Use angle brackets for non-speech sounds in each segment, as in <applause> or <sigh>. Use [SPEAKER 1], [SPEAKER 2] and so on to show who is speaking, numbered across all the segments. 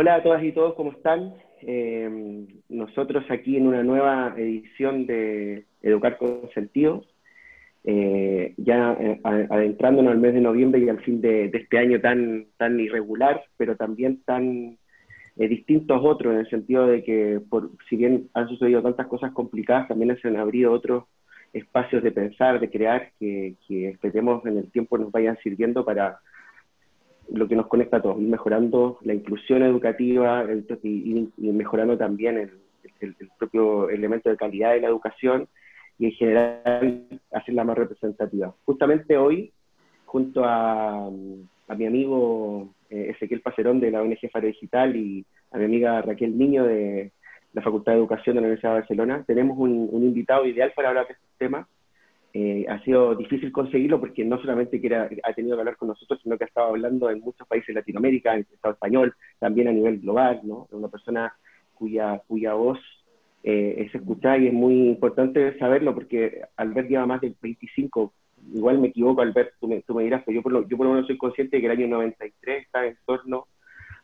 [SPEAKER 1] Hola a todas y todos, ¿cómo están? Eh, nosotros aquí en una nueva edición de Educar con Sentido, eh, ya eh, adentrándonos al mes de noviembre y al fin de, este año tan, tan irregular, pero también tan distintos a otros, en el sentido de que, por, si bien han sucedido tantas cosas complicadas, también se han abrido otros espacios de pensar, de crear, que, que esperemos en el tiempo nos vayan sirviendo para lo que nos conecta a todos, mejorando la inclusión educativa y, mejorando también el, propio elemento de calidad de la educación y en general hacerla más representativa. Justamente hoy, junto a, mi amigo eh, Ezequiel Pacerón de la ONG Faro Digital y a mi amiga Raquel Niño de la Facultad de Educación de la Universidad de Barcelona, tenemos un invitado ideal para hablar de este tema, eh, ha sido difícil conseguirlo porque no solamente que ha tenido que hablar con nosotros, sino que ha estado hablando en muchos países de Latinoamérica, en el Estado español, también a nivel global, ¿no? Una persona cuya, cuya voz eh, es escuchada y es muy importante saberlo porque Albert lleva más de 25, igual me equivoco Albert, tú me, tú me dirás, pero yo por, lo, yo por lo menos soy consciente de que el año 93 está en torno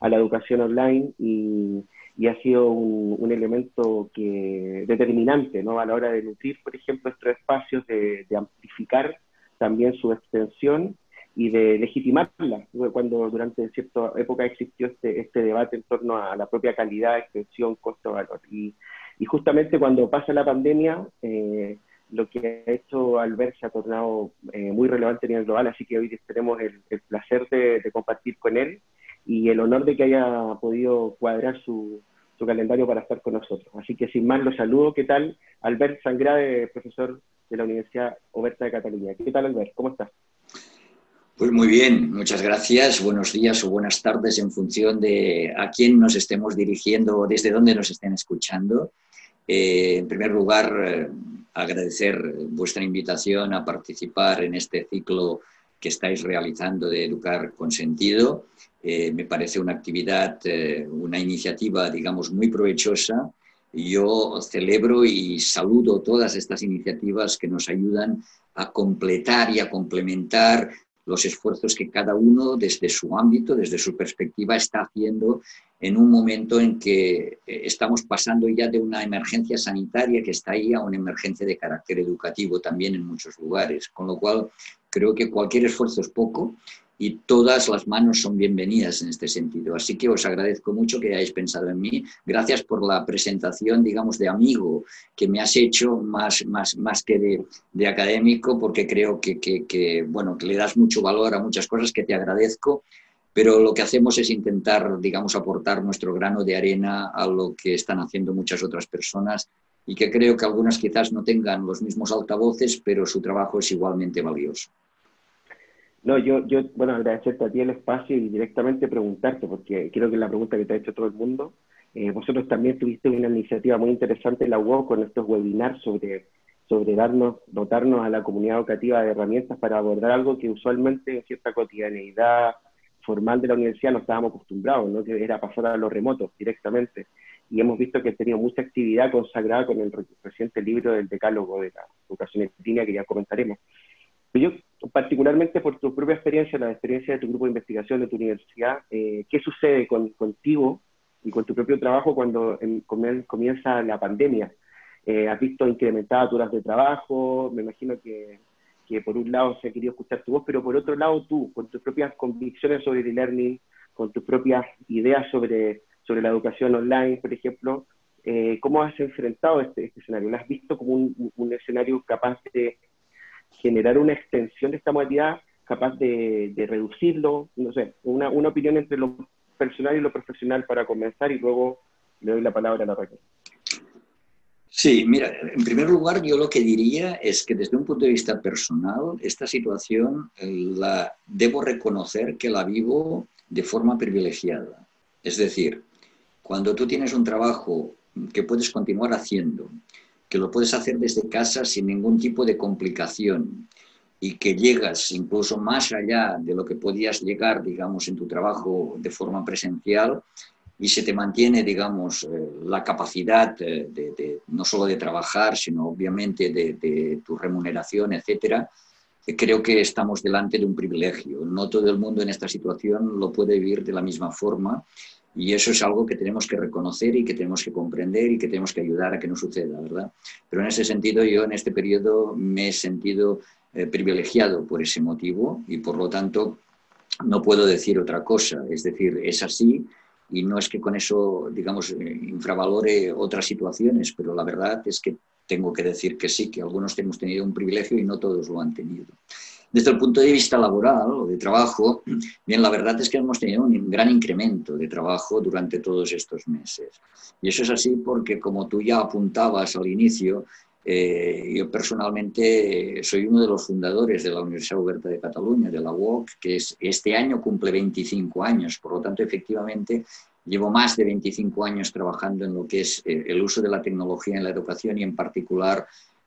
[SPEAKER 1] a la educación online y, y ha sido un, elemento que, determinante ¿no? a la hora de nutrir, por ejemplo, estos espacios, de, amplificar también su extensión y de legitimarla, cuando durante cierta época existió este, este debate en torno a la propia calidad, extensión, costo-valor. Y, y, justamente cuando pasa la pandemia, eh, lo que ha hecho Albert se ha tornado eh, muy relevante a nivel global, así que hoy tenemos el, placer de, de compartir con él y el honor de que haya podido cuadrar su, su calendario para estar con nosotros. Así que sin más los saludo. ¿Qué tal? Albert Sangrade, profesor de la Universidad Oberta de Cataluña. ¿Qué tal, Albert? ¿Cómo estás?
[SPEAKER 2] Pues muy bien, muchas gracias. Buenos días o buenas tardes en función de a quién nos estemos dirigiendo o desde dónde nos estén escuchando. Eh, en primer lugar, eh, agradecer vuestra invitación a participar en este ciclo que estáis realizando de Educar con Sentido. Eh, me parece una actividad, eh, una iniciativa, digamos, muy provechosa. Yo celebro y saludo todas estas iniciativas que nos ayudan a completar y a complementar los esfuerzos que cada uno desde su ámbito, desde su perspectiva, está haciendo en un momento en que eh, estamos pasando ya de una emergencia sanitaria que está ahí a una emergencia de carácter educativo también en muchos lugares. Con lo cual, creo que cualquier esfuerzo es poco y todas las manos son bienvenidas en este sentido. Así que os agradezco mucho que hayáis pensado en mí. Gracias por la presentación, digamos, de amigo que me has hecho más, más, más que de, académico, porque creo que, que, que, bueno, que le das mucho valor a muchas cosas que te agradezco, pero lo que hacemos es intentar, digamos, aportar nuestro grano de arena a lo que están haciendo muchas otras personas y que creo que algunas quizás no tengan los mismos altavoces, pero su trabajo es igualmente valioso.
[SPEAKER 1] No, yo, yo, bueno, agradecerte a ti el espacio y directamente preguntarte, porque creo que es la pregunta que te ha hecho todo el mundo. Eh, vosotros también tuviste una iniciativa muy interesante en la UOC con estos webinars sobre, sobre darnos, dotarnos a la comunidad educativa de herramientas para abordar algo que usualmente en cierta cotidianeidad formal de la universidad no estábamos acostumbrados, ¿no? que era pasar a los remotos directamente. Y hemos visto que ha tenido mucha actividad consagrada con el reciente libro del decálogo de la educación en línea que ya comentaremos. Pero yo particularmente por tu propia experiencia, la experiencia de tu grupo de investigación de tu universidad, eh, ¿qué sucede con, contigo y con tu propio trabajo cuando comienza la pandemia? Eh, ¿Has visto incrementadas horas de trabajo? Me imagino que, que, por un lado se ha querido escuchar tu voz, pero por otro lado tú, con tus propias convicciones sobre el e-learning, con tus propias ideas sobre, sobre la educación online, por ejemplo, eh, ¿cómo has enfrentado este, este, escenario? ¿Lo has visto como un, un escenario capaz de generar una extensión de esta modalidad capaz de, reducirlo, no sé, una, una, opinión entre lo personal y lo profesional para comenzar y luego le doy la palabra a la Raquel.
[SPEAKER 2] Sí, mira, en primer lugar yo lo que diría es que desde un punto de vista personal, esta situación eh, la debo reconocer que la vivo de forma privilegiada. Es decir, cuando tú tienes un trabajo que puedes continuar haciendo, que lo puedes hacer desde casa sin ningún tipo de complicación y que llegas incluso más allá de lo que podías llegar, digamos, en tu trabajo de forma presencial y se te mantiene, digamos, eh, la capacidad de, no solo de trabajar, sino obviamente de, tu remuneración, etcétera, creo que estamos delante de un privilegio. No todo el mundo en esta situación lo puede vivir de la misma forma Y eso es algo que tenemos que reconocer y que tenemos que comprender y que tenemos que ayudar a que no suceda, ¿verdad? Pero en ese sentido yo en este periodo me he sentido eh, privilegiado por ese motivo y por lo tanto no puedo decir otra cosa. Es decir, es así y no es que con eso, digamos, eh, infravalore otras situaciones, pero la verdad es que tengo que decir que sí, que algunos hemos tenido un privilegio y no todos lo han tenido. Desde el punto de vista laboral o de trabajo, bien, la verdad es que hemos tenido un gran incremento de trabajo durante todos estos meses. Y eso es así porque, como tú ya apuntabas al inicio, eh, yo personalmente soy uno de los fundadores de la Universidad Oberta de Cataluña, de la UOC, que es, este año cumple 25 años. Por lo tanto, efectivamente, llevo más de 25 años trabajando en lo que es eh, el uso de la tecnología en la educación y en particular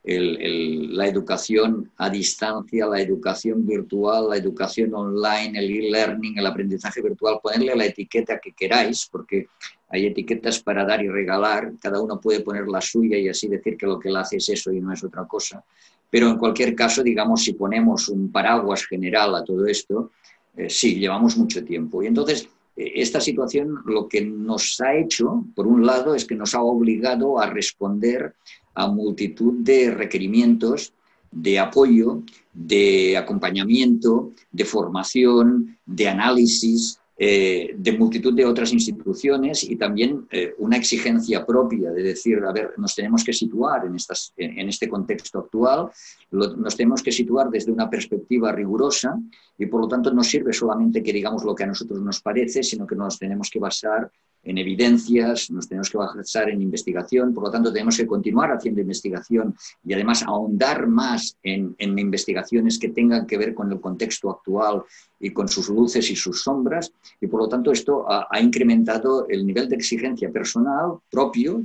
[SPEAKER 2] la educación a distancia, la educación virtual, la educación online, el e-learning, el aprendizaje virtual, ponerle la etiqueta que queráis, porque hay etiquetas para dar y regalar, cada uno puede poner la suya y así decir que lo que él hace es eso y no es otra cosa. Pero en cualquier caso, digamos, si ponemos un paraguas general a todo esto, eh, sí, llevamos mucho tiempo. Y entonces, eh, esta situación lo que nos ha hecho, por un lado, es que nos ha obligado a responder a multitud de requerimientos de apoyo, de acompañamiento, de formación, de análisis, eh, de multitud de otras instituciones y también eh, una exigencia propia de decir, a ver, nos tenemos que situar en, estas, en este contexto actual, nos tenemos que situar desde una perspectiva rigurosa y por lo tanto no sirve solamente que digamos lo que a nosotros nos parece, sino que nos tenemos que basar en evidencias, nos tenemos que basar en investigación, por lo tanto tenemos que continuar haciendo investigación y además ahondar más en, investigaciones que tengan que ver con el contexto actual y con sus luces y sus sombras, y por lo tanto esto ha, incrementado el nivel de exigencia personal propio,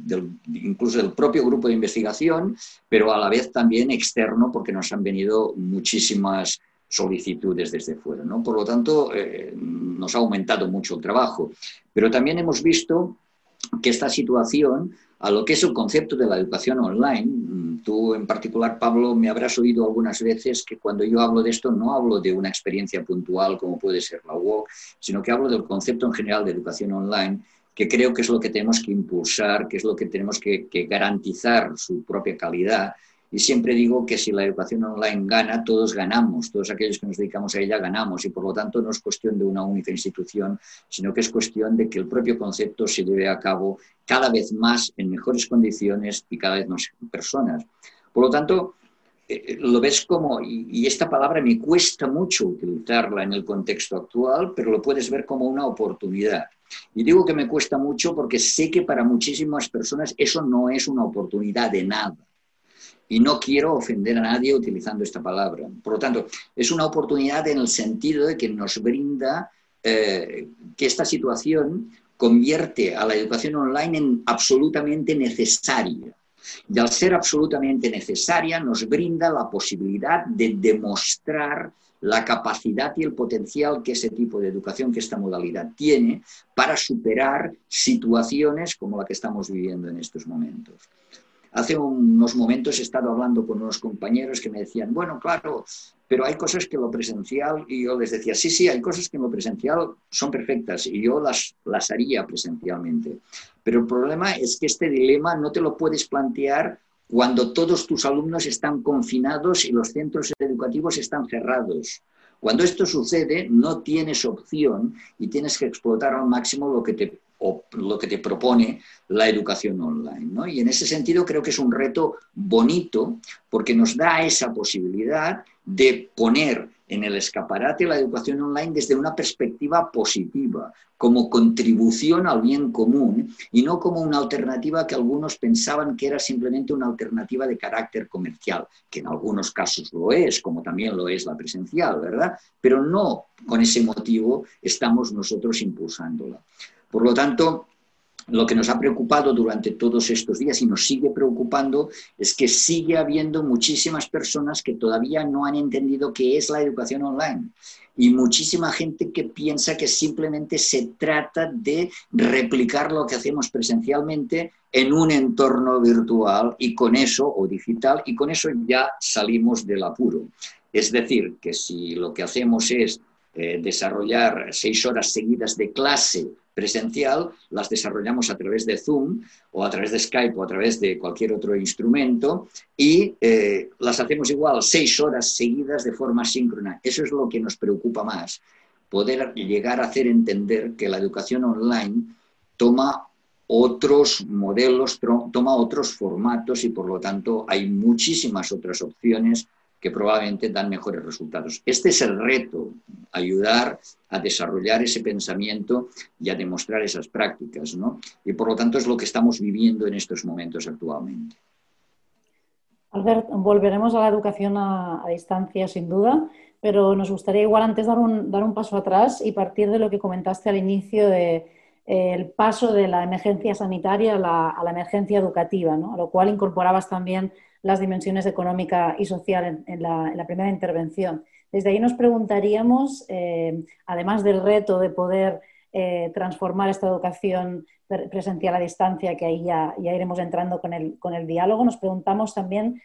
[SPEAKER 2] incluso del propio grupo de investigación, pero a la vez también externo, porque nos han venido muchísimas solicitudes desde fuera. ¿no? Por lo tanto, eh, nos ha aumentado mucho el trabajo. Pero también hemos visto que esta situación, a lo que es el concepto de la educación online, mm, tú en particular, Pablo, me habrás oído algunas veces que cuando yo hablo de esto no hablo de una experiencia puntual como puede ser la UOC, sino que hablo del concepto en general de educación online, que creo que es lo que tenemos que impulsar, que es lo que tenemos que garantizar su propia calidad y siempre digo que si la educación online gana, todos ganamos, todos aquellos que nos dedicamos a ella ganamos y por lo tanto no es cuestión de una única institución, sino que es cuestión de que el propio concepto se lleve a cabo cada vez más en mejores condiciones y cada vez más personas. Por lo tanto, eh, eh, lo ves como, y, esta palabra me cuesta mucho utilizarla en el contexto actual, pero lo puedes ver como una oportunidad. Y digo que me cuesta mucho porque sé que para muchísimas personas eso no es una oportunidad de nada y no quiero ofender a nadie utilizando esta palabra. Por lo tanto, es una oportunidad en el sentido de que nos brinda eh, que esta situación convierte a la educación online en absolutamente necesaria. Y al ser absolutamente necesaria, nos brinda la posibilidad de demostrar la capacidad y el potencial que ese tipo de educación, que esta modalidad tiene para superar situaciones como la que estamos viviendo en estos momentos. Hace unos momentos he estado hablando con unos compañeros que me decían, bueno, claro, pero hay cosas que lo presencial, y yo les decía, sí, sí, hay cosas que en lo presencial son perfectas y yo las, las haría presencialmente. Pero el problema es que este dilema no te lo puedes plantear cuando todos tus alumnos están confinados y los centros educativos están cerrados. Cuando esto sucede, no tienes opción y tienes que explotar al máximo lo que te o lo que te propone la educación online. Y en ese sentido creo que es un reto bonito porque nos da esa posibilidad de poner en el escaparate la educación online desde una perspectiva positiva, como contribución al bien común y no como una alternativa que algunos pensaban que era simplemente una alternativa de carácter comercial, que en algunos casos lo es, como también lo es la presencial, ¿verdad? Pero no con ese motivo estamos nosotros impulsándola. Por lo tanto, lo que nos ha preocupado durante todos estos días y nos sigue preocupando es que sigue habiendo muchísimas personas que todavía no han entendido qué es la educación online y muchísima gente que piensa que simplemente se trata de replicar lo que hacemos presencialmente en un entorno virtual y con eso o digital y con eso ya salimos del apuro. Es decir, que si lo que hacemos es eh, desarrollar seis horas seguidas de clase presencial, las desarrollamos a través de Zoom o a través de Skype o a través de cualquier otro instrumento y eh, las hacemos igual seis horas seguidas de forma síncrona. Eso es lo que nos preocupa más, poder llegar a hacer entender que la educación online toma otros modelos, toma otros formatos y por lo tanto hay muchísimas otras opciones que probablemente dan mejores resultados. Este es el reto, ayudar a desarrollar ese pensamiento y a demostrar esas prácticas, ¿no? Y por lo tanto es lo que estamos viviendo en estos momentos actualmente.
[SPEAKER 3] Albert, volveremos a la educación a, distancia sin duda, pero nos gustaría igual antes dar un, dar un paso atrás y partir de lo que comentaste al inicio de eh, el paso de la emergencia sanitaria a la, a la emergencia educativa, ¿no? a lo cual incorporabas también las dimensiones económica y social en, la, primera intervención. Desde ahí nos preguntaríamos, eh, además del reto de poder eh, transformar esta educación presencial a distancia, que ahí ya, iremos entrando con el, con el, diálogo, nos preguntamos también,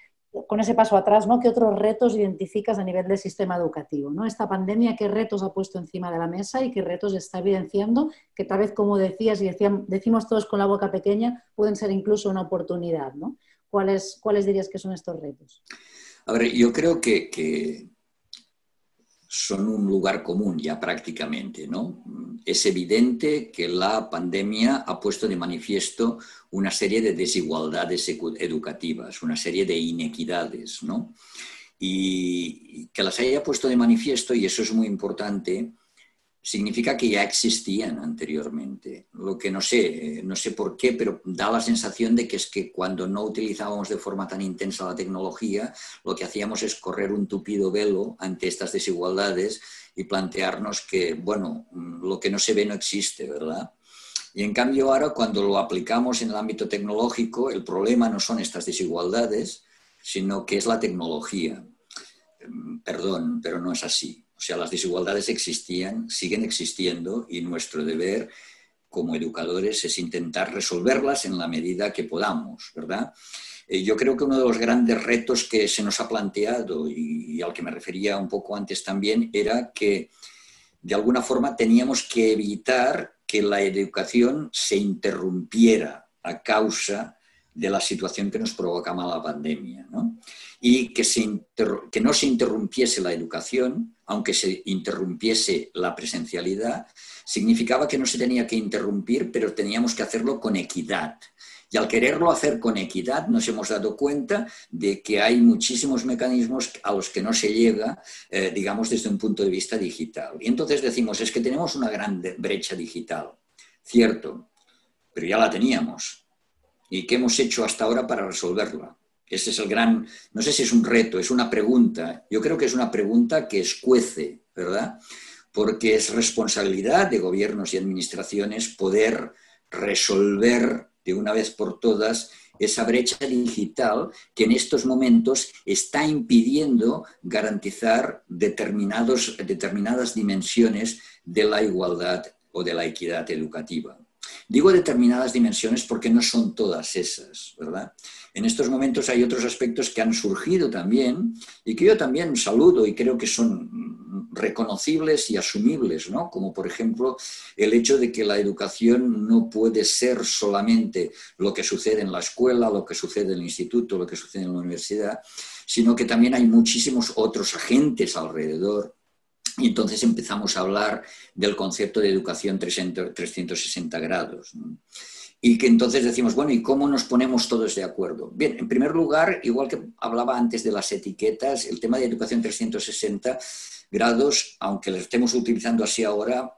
[SPEAKER 3] con ese paso atrás, ¿no? ¿qué otros retos identificas a nivel del sistema educativo? ¿no? Esta pandemia, ¿qué retos ha puesto encima de la mesa y qué retos está evidenciando? Que tal vez, como decías y decimos todos con la boca pequeña, pueden ser incluso una oportunidad. ¿no? ¿Cuáles, ¿Cuáles dirías que son estos retos?
[SPEAKER 2] A ver, yo creo que, son un lugar común ya prácticamente, ¿no? Es evidente que la pandemia ha puesto de manifiesto una serie de desigualdades educativas, una serie de inequidades, ¿no? Y que las haya puesto de manifiesto, y eso es muy importante, significa que ya existían anteriormente. Lo que no sé, no sé por qué, pero da la sensación de que es que cuando no utilizábamos de forma tan intensa la tecnología, lo que hacíamos es correr un tupido velo ante estas desigualdades y plantearnos que, bueno, lo que no se ve no existe, ¿verdad? Y en cambio ahora cuando lo aplicamos en el ámbito tecnológico, el problema no son estas desigualdades, sino que es la tecnología. Perdón, pero no es así. O sea, las desigualdades existían, siguen existiendo y nuestro deber como educadores es intentar resolverlas en la medida que podamos, ¿verdad? Eh, yo creo que uno de los grandes retos que se nos ha planteado y, al que me refería un poco antes también era que de alguna forma teníamos que evitar que la educación se interrumpiera a causa de la situación que nos provocaba la pandemia. ¿no? y que, no se interrumpiese la educación, aunque se interrumpiese la presencialidad, significaba que no se tenía que interrumpir, pero teníamos que hacerlo con equidad. Y al quererlo hacer con equidad, nos hemos dado cuenta de que hay muchísimos mecanismos a los que no se llega, eh, digamos, desde un punto de vista digital. Y entonces decimos, es que tenemos una gran brecha digital. Cierto, pero ya la teníamos. ¿Y qué hemos hecho hasta ahora para resolverla? Ese es el gran, no sé si es un reto, es una pregunta. Yo creo que es una pregunta que escuece, ¿verdad? Porque es responsabilidad de gobiernos y administraciones poder resolver de una vez por todas esa brecha digital que en estos momentos está impidiendo garantizar determinados, determinadas dimensiones de la igualdad o de la equidad educativa. Digo determinadas dimensiones porque no son todas esas, ¿verdad? En estos momentos hay otros aspectos que han surgido también y que yo también saludo y creo que son reconocibles y asumibles, ¿no? Como por ejemplo el hecho de que la educación no puede ser solamente lo que sucede en la escuela, lo que sucede en el instituto, lo que sucede en la universidad, sino que también hay muchísimos otros agentes alrededor y entonces empezamos a hablar del concepto de educación 360 grados. Y que entonces decimos, bueno, ¿y cómo nos ponemos todos de acuerdo? Bien, en primer lugar, igual que hablaba antes de las etiquetas, el tema de educación 360 grados, aunque lo estemos utilizando así ahora,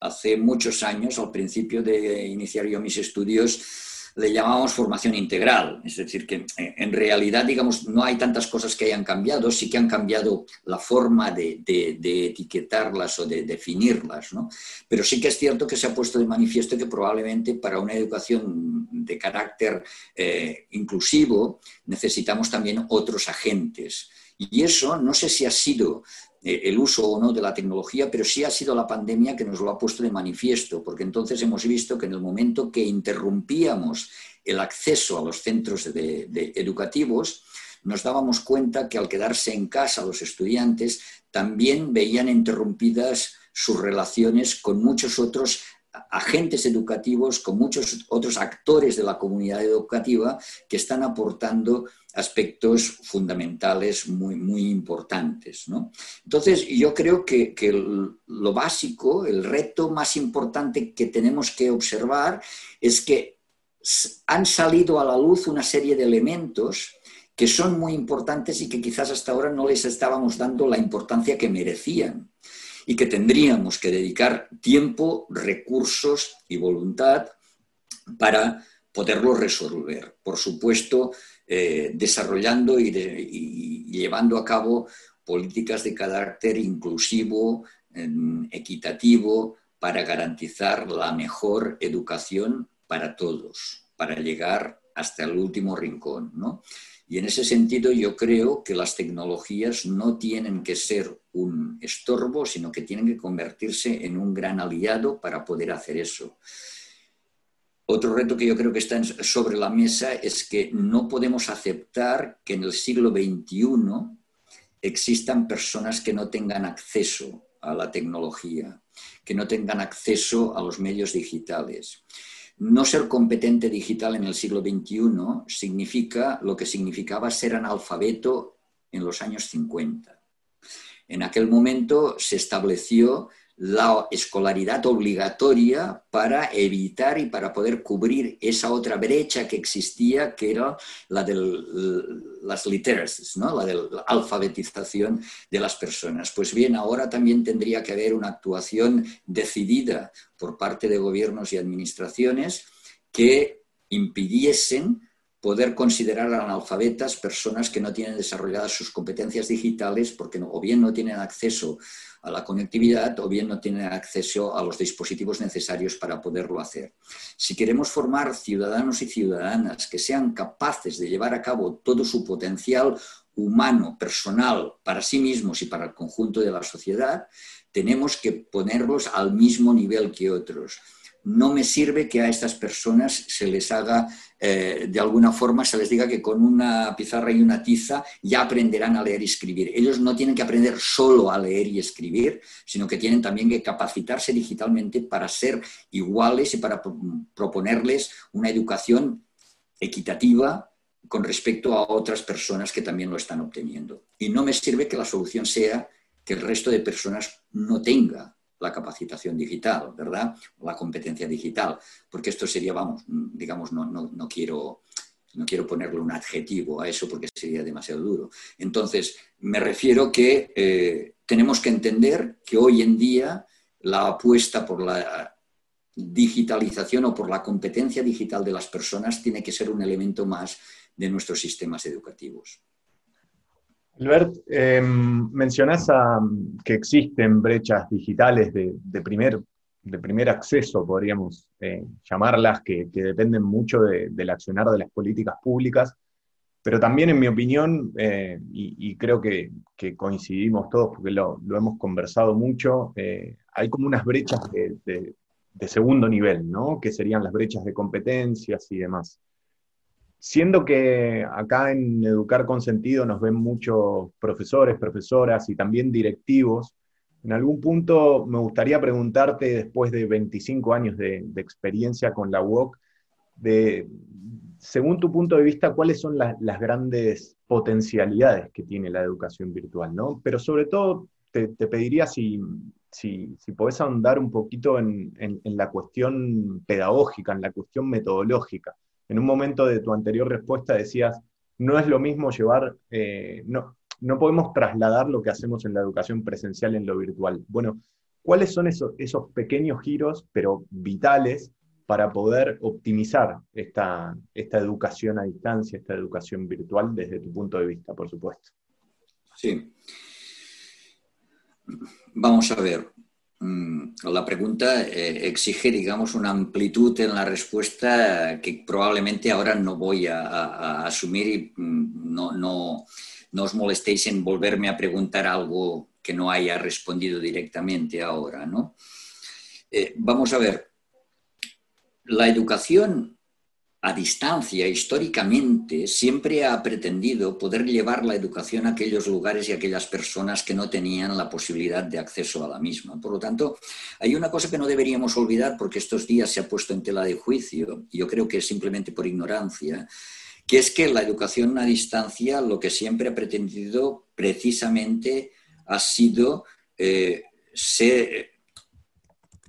[SPEAKER 2] hace muchos años, al principio de iniciar yo mis estudios, le llamamos formación integral. Es decir, que eh, en realidad, digamos, no hay tantas cosas que hayan cambiado, sí que han cambiado la forma de, etiquetarlas o de definirlas, ¿no? Pero sí que es cierto que se ha puesto de manifiesto que probablemente para una educación de carácter eh, inclusivo necesitamos también otros agentes. Y eso no sé si ha sido el uso o no de la tecnología, pero sí ha sido la pandemia que nos lo ha puesto de manifiesto, porque entonces hemos visto que en el momento que interrumpíamos el acceso a los centros educativos, nos dábamos cuenta que al quedarse en casa los estudiantes también veían interrumpidas sus relaciones con muchos otros agentes educativos, con muchos otros actores de la comunidad educativa que están aportando aspectos fundamentales muy, muy importantes. Entonces, yo creo que, lo básico, el reto más importante que tenemos que observar es que han salido a la luz una serie de elementos que son muy importantes y que quizás hasta ahora no les estábamos dando la importancia que merecían y que tendríamos que dedicar tiempo, recursos y voluntad para poderlo resolver. Por supuesto, eh, desarrollando y, llevando a cabo políticas de carácter inclusivo, equitativo, para garantizar la mejor educación para todos, para llegar hasta el último rincón. Y en ese sentido yo creo que las tecnologías no tienen que ser un estorbo, sino que tienen que convertirse en un gran aliado para poder hacer eso. Otro reto que yo creo que está sobre la mesa es que no podemos aceptar que en el siglo XXI existan personas que no tengan acceso a la tecnología, que no tengan acceso a los medios digitales. No ser competente digital en el siglo XXI significa lo que significaba ser analfabeto en los años 50. En aquel momento se estableció la escolaridad obligatoria para evitar y para poder cubrir esa otra brecha que existía, que era la de las literacies, ¿no? la de la alfabetización de las personas. Pues bien, ahora también tendría que haber una actuación decidida por parte de gobiernos y administraciones que impidiesen poder considerar analfabetas personas que no tienen desarrolladas sus competencias digitales porque o bien no tienen acceso a la conectividad o bien no tienen acceso a los dispositivos necesarios para poderlo hacer. Si queremos formar ciudadanos y ciudadanas que sean capaces de llevar a cabo todo su potencial humano, personal, para sí mismos y para el conjunto de la sociedad, tenemos que ponerlos al mismo nivel que otros no me sirve que a estas personas se les haga, eh, de alguna forma, se les diga que con una pizarra y una tiza ya aprenderán a leer y escribir. Ellos no tienen que aprender solo a leer y escribir, sino que tienen también que capacitarse digitalmente para ser iguales y para proponerles una educación equitativa con respecto a otras personas que también lo están obteniendo. Y no me sirve que la solución sea que el resto de personas no tenga la capacitación digital, ¿verdad? La competencia digital, porque esto sería, vamos, digamos, no, no, quiero, no quiero ponerle un adjetivo a eso porque sería demasiado duro. Entonces, me refiero que eh, tenemos que entender que hoy en día la apuesta por la digitalización o por la competencia digital de las personas tiene que ser un elemento más de nuestros sistemas educativos.
[SPEAKER 4] Albert, em, mencionás que existen brechas digitales de, primer, de primer, acceso, podríamos eh, llamarlas, que, dependen mucho del accionar de las políticas públicas, pero también, en mi opinión, eh, y, creo que, coincidimos todos porque lo, hemos conversado mucho, eh, hay como unas brechas de, de segundo nivel, ¿no? que serían las brechas de competencias y demás. Siendo que acá en Educar con Sentido nos ven muchos profesores, profesoras y también directivos, en algún punto me gustaría preguntarte, después de 25 años de, experiencia con la UOC, de, según tu punto de vista, cuáles son las grandes potencialidades que tiene la educación virtual, ¿no? Pero sobre todo te, pediría si, si, si, podés ahondar un poquito en la cuestión pedagógica, en la cuestión metodológica en un momento de tu anterior respuesta decías, no es lo mismo llevar, eh, no, no podemos trasladar lo que hacemos en la educación presencial en lo virtual. Bueno, ¿cuáles son esos, esos pequeños giros, pero vitales, para poder optimizar esta, esta educación a distancia, esta educación virtual desde tu punto de vista, por supuesto?
[SPEAKER 2] Sí. Vamos a ver. Mm, la pregunta eh, exige, digamos, una amplitud en la respuesta que probablemente ahora no voy a, asumir y mm, no, no, os molestéis en volverme a preguntar algo que no haya respondido directamente ahora, ¿no? Eh, vamos a ver, la educación a distancia, históricamente, siempre ha pretendido poder llevar la educación a aquellos lugares y a aquellas personas que no tenían la posibilidad de acceso a la misma. Por lo tanto, hay una cosa que no deberíamos olvidar porque estos días se ha puesto en tela de juicio, y yo creo que es simplemente por ignorancia, que es que la educación a distancia lo que siempre ha pretendido precisamente ha sido eh,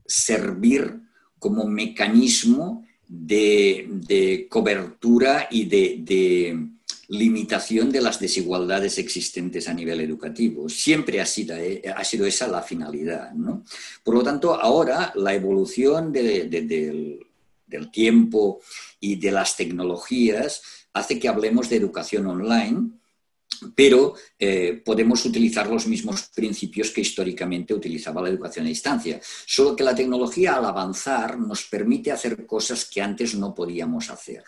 [SPEAKER 2] servir como mecanismo de, cobertura y de, limitación de las desigualdades existentes a nivel educativo. Siempre ha sido, eh, ha sido esa la finalidad. Por lo tanto, ahora la evolución del, del tiempo y de las tecnologías hace que hablemos de educación online pero eh, podemos utilizar los mismos principios que históricamente utilizaba la educación a distancia. Solo que la tecnología al avanzar nos permite hacer cosas que antes no podíamos hacer.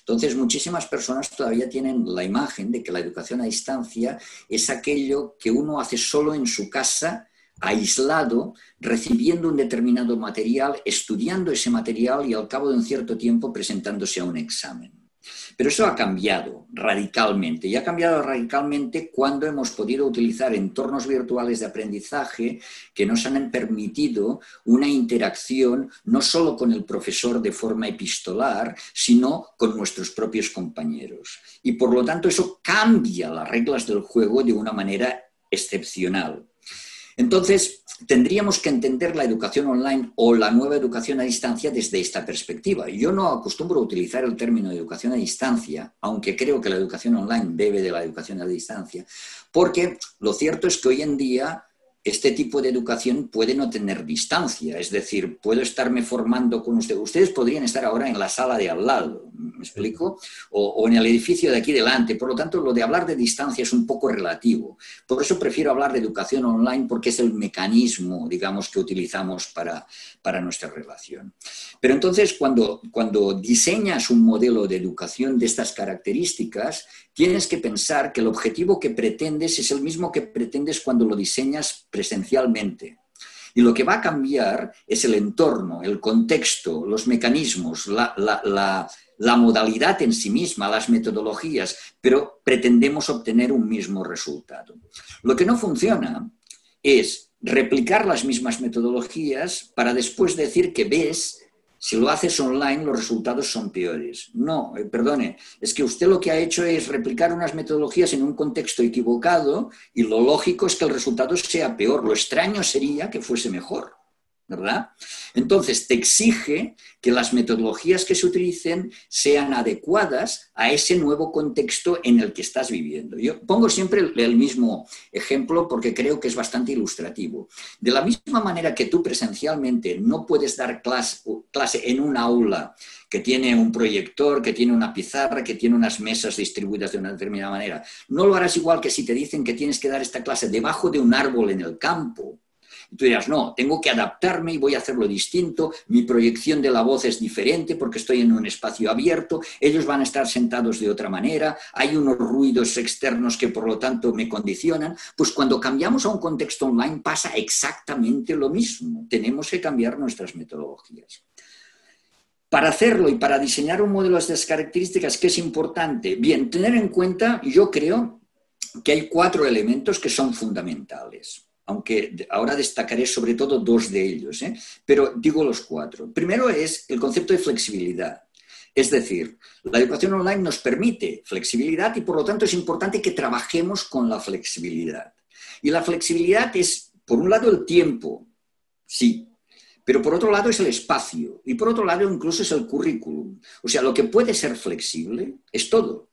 [SPEAKER 2] Entonces, muchísimas personas todavía tienen la imagen de que la educación a distancia es aquello que uno hace solo en su casa aislado, recibiendo un determinado material, estudiando ese material y al cabo de un cierto tiempo presentándose a un examen. Pero eso ha cambiado radicalmente y ha cambiado radicalmente cuando hemos podido utilizar entornos virtuales de aprendizaje que nos han permitido una interacción no solo con el profesor de forma epistolar, sino con nuestros propios compañeros. Y por lo tanto eso cambia las reglas del juego de una manera excepcional. Entonces, tendríamos que entender la educación online o la nueva educación a distancia desde esta perspectiva. Yo no acostumbro a utilizar el término educación a distancia, aunque creo que la educación online debe de la educación a distancia, porque lo cierto es que hoy en día este tipo de educación puede no tener distancia, es decir, puedo estarme formando con ustedes. Ustedes podrían estar ahora en la sala de al lado, ¿me explico? O, en el edificio de aquí delante. Por lo tanto, lo de hablar de distancia es un poco relativo. Por eso prefiero hablar de educación online porque es el mecanismo, digamos, que utilizamos para, para nuestra relación. Pero entonces, cuando, cuando diseñas un modelo de educación de estas características, tienes que pensar que el objetivo que pretendes es el mismo que pretendes cuando lo diseñas presencialmente. Y lo que va a cambiar es el entorno, el contexto, los mecanismos, la, modalidad en sí misma, las metodologías, pero pretendemos obtener un mismo resultado. Lo que no funciona es replicar las mismas metodologías para después decir que ves si lo haces online, los resultados son peores. No, eh, perdone, es que usted lo que ha hecho es replicar unas metodologías en un contexto equivocado y lo lógico es que el resultado sea peor. Lo extraño sería que fuese mejor. ¿Verdad? Entonces, te exige que las metodologías que se utilicen sean adecuadas a ese nuevo contexto en el que estás viviendo. Yo pongo siempre el mismo ejemplo porque creo que es bastante ilustrativo. De la misma manera que tú presencialmente no puedes dar clase, en un aula que tiene un proyector, que tiene una pizarra, que tiene unas mesas distribuidas de una determinada manera, no lo harás igual que si te dicen que tienes que dar esta clase debajo de un árbol en el campo y tú dirás, no, tengo que adaptarme y voy a hacerlo distinto, mi proyección de la voz es diferente porque estoy en un espacio abierto, ellos van a estar sentados de otra manera, hay unos ruidos externos que por lo tanto me condicionan. Pues cuando cambiamos a un contexto online pasa exactamente lo mismo, tenemos que cambiar nuestras metodologías. Para hacerlo y para diseñar un modelo de estas características, ¿qué es importante? Bien, tener en cuenta, yo creo que hay cuatro elementos que son fundamentales aunque ahora destacaré sobre todo dos de ellos, ¿eh? pero digo los cuatro. Primero es el concepto de flexibilidad. Es decir, la educación online nos permite flexibilidad y por lo tanto es importante que trabajemos con la flexibilidad. Y la flexibilidad es, por un lado, el tiempo, sí, pero por otro lado es el espacio y por otro lado incluso es el currículum. O sea, lo que puede ser flexible es todo.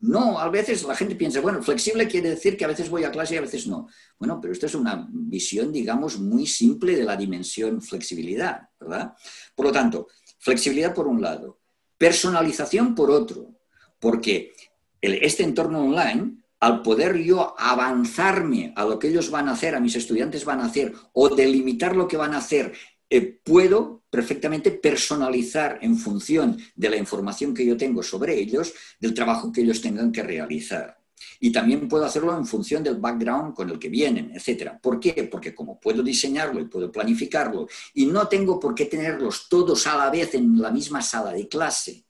[SPEAKER 2] No, a veces la gente piensa, bueno, flexible quiere decir que a veces voy a clase y a veces no. Bueno, pero esto es una visión, digamos, muy simple de la dimensión flexibilidad, ¿verdad? Por lo tanto, flexibilidad por un lado, personalización por otro, porque este entorno online, al poder yo avanzarme a lo que ellos van a hacer, a mis estudiantes van a hacer, o delimitar lo que van a hacer eh, puedo perfectamente personalizar en función de la información que yo tengo sobre ellos, del trabajo que ellos tengan que realizar. Y también puedo hacerlo en función del background con el que vienen, etc. ¿Por qué? Porque como puedo diseñarlo y puedo planificarlo y no tengo por qué tenerlos todos a la vez en la misma sala de clase,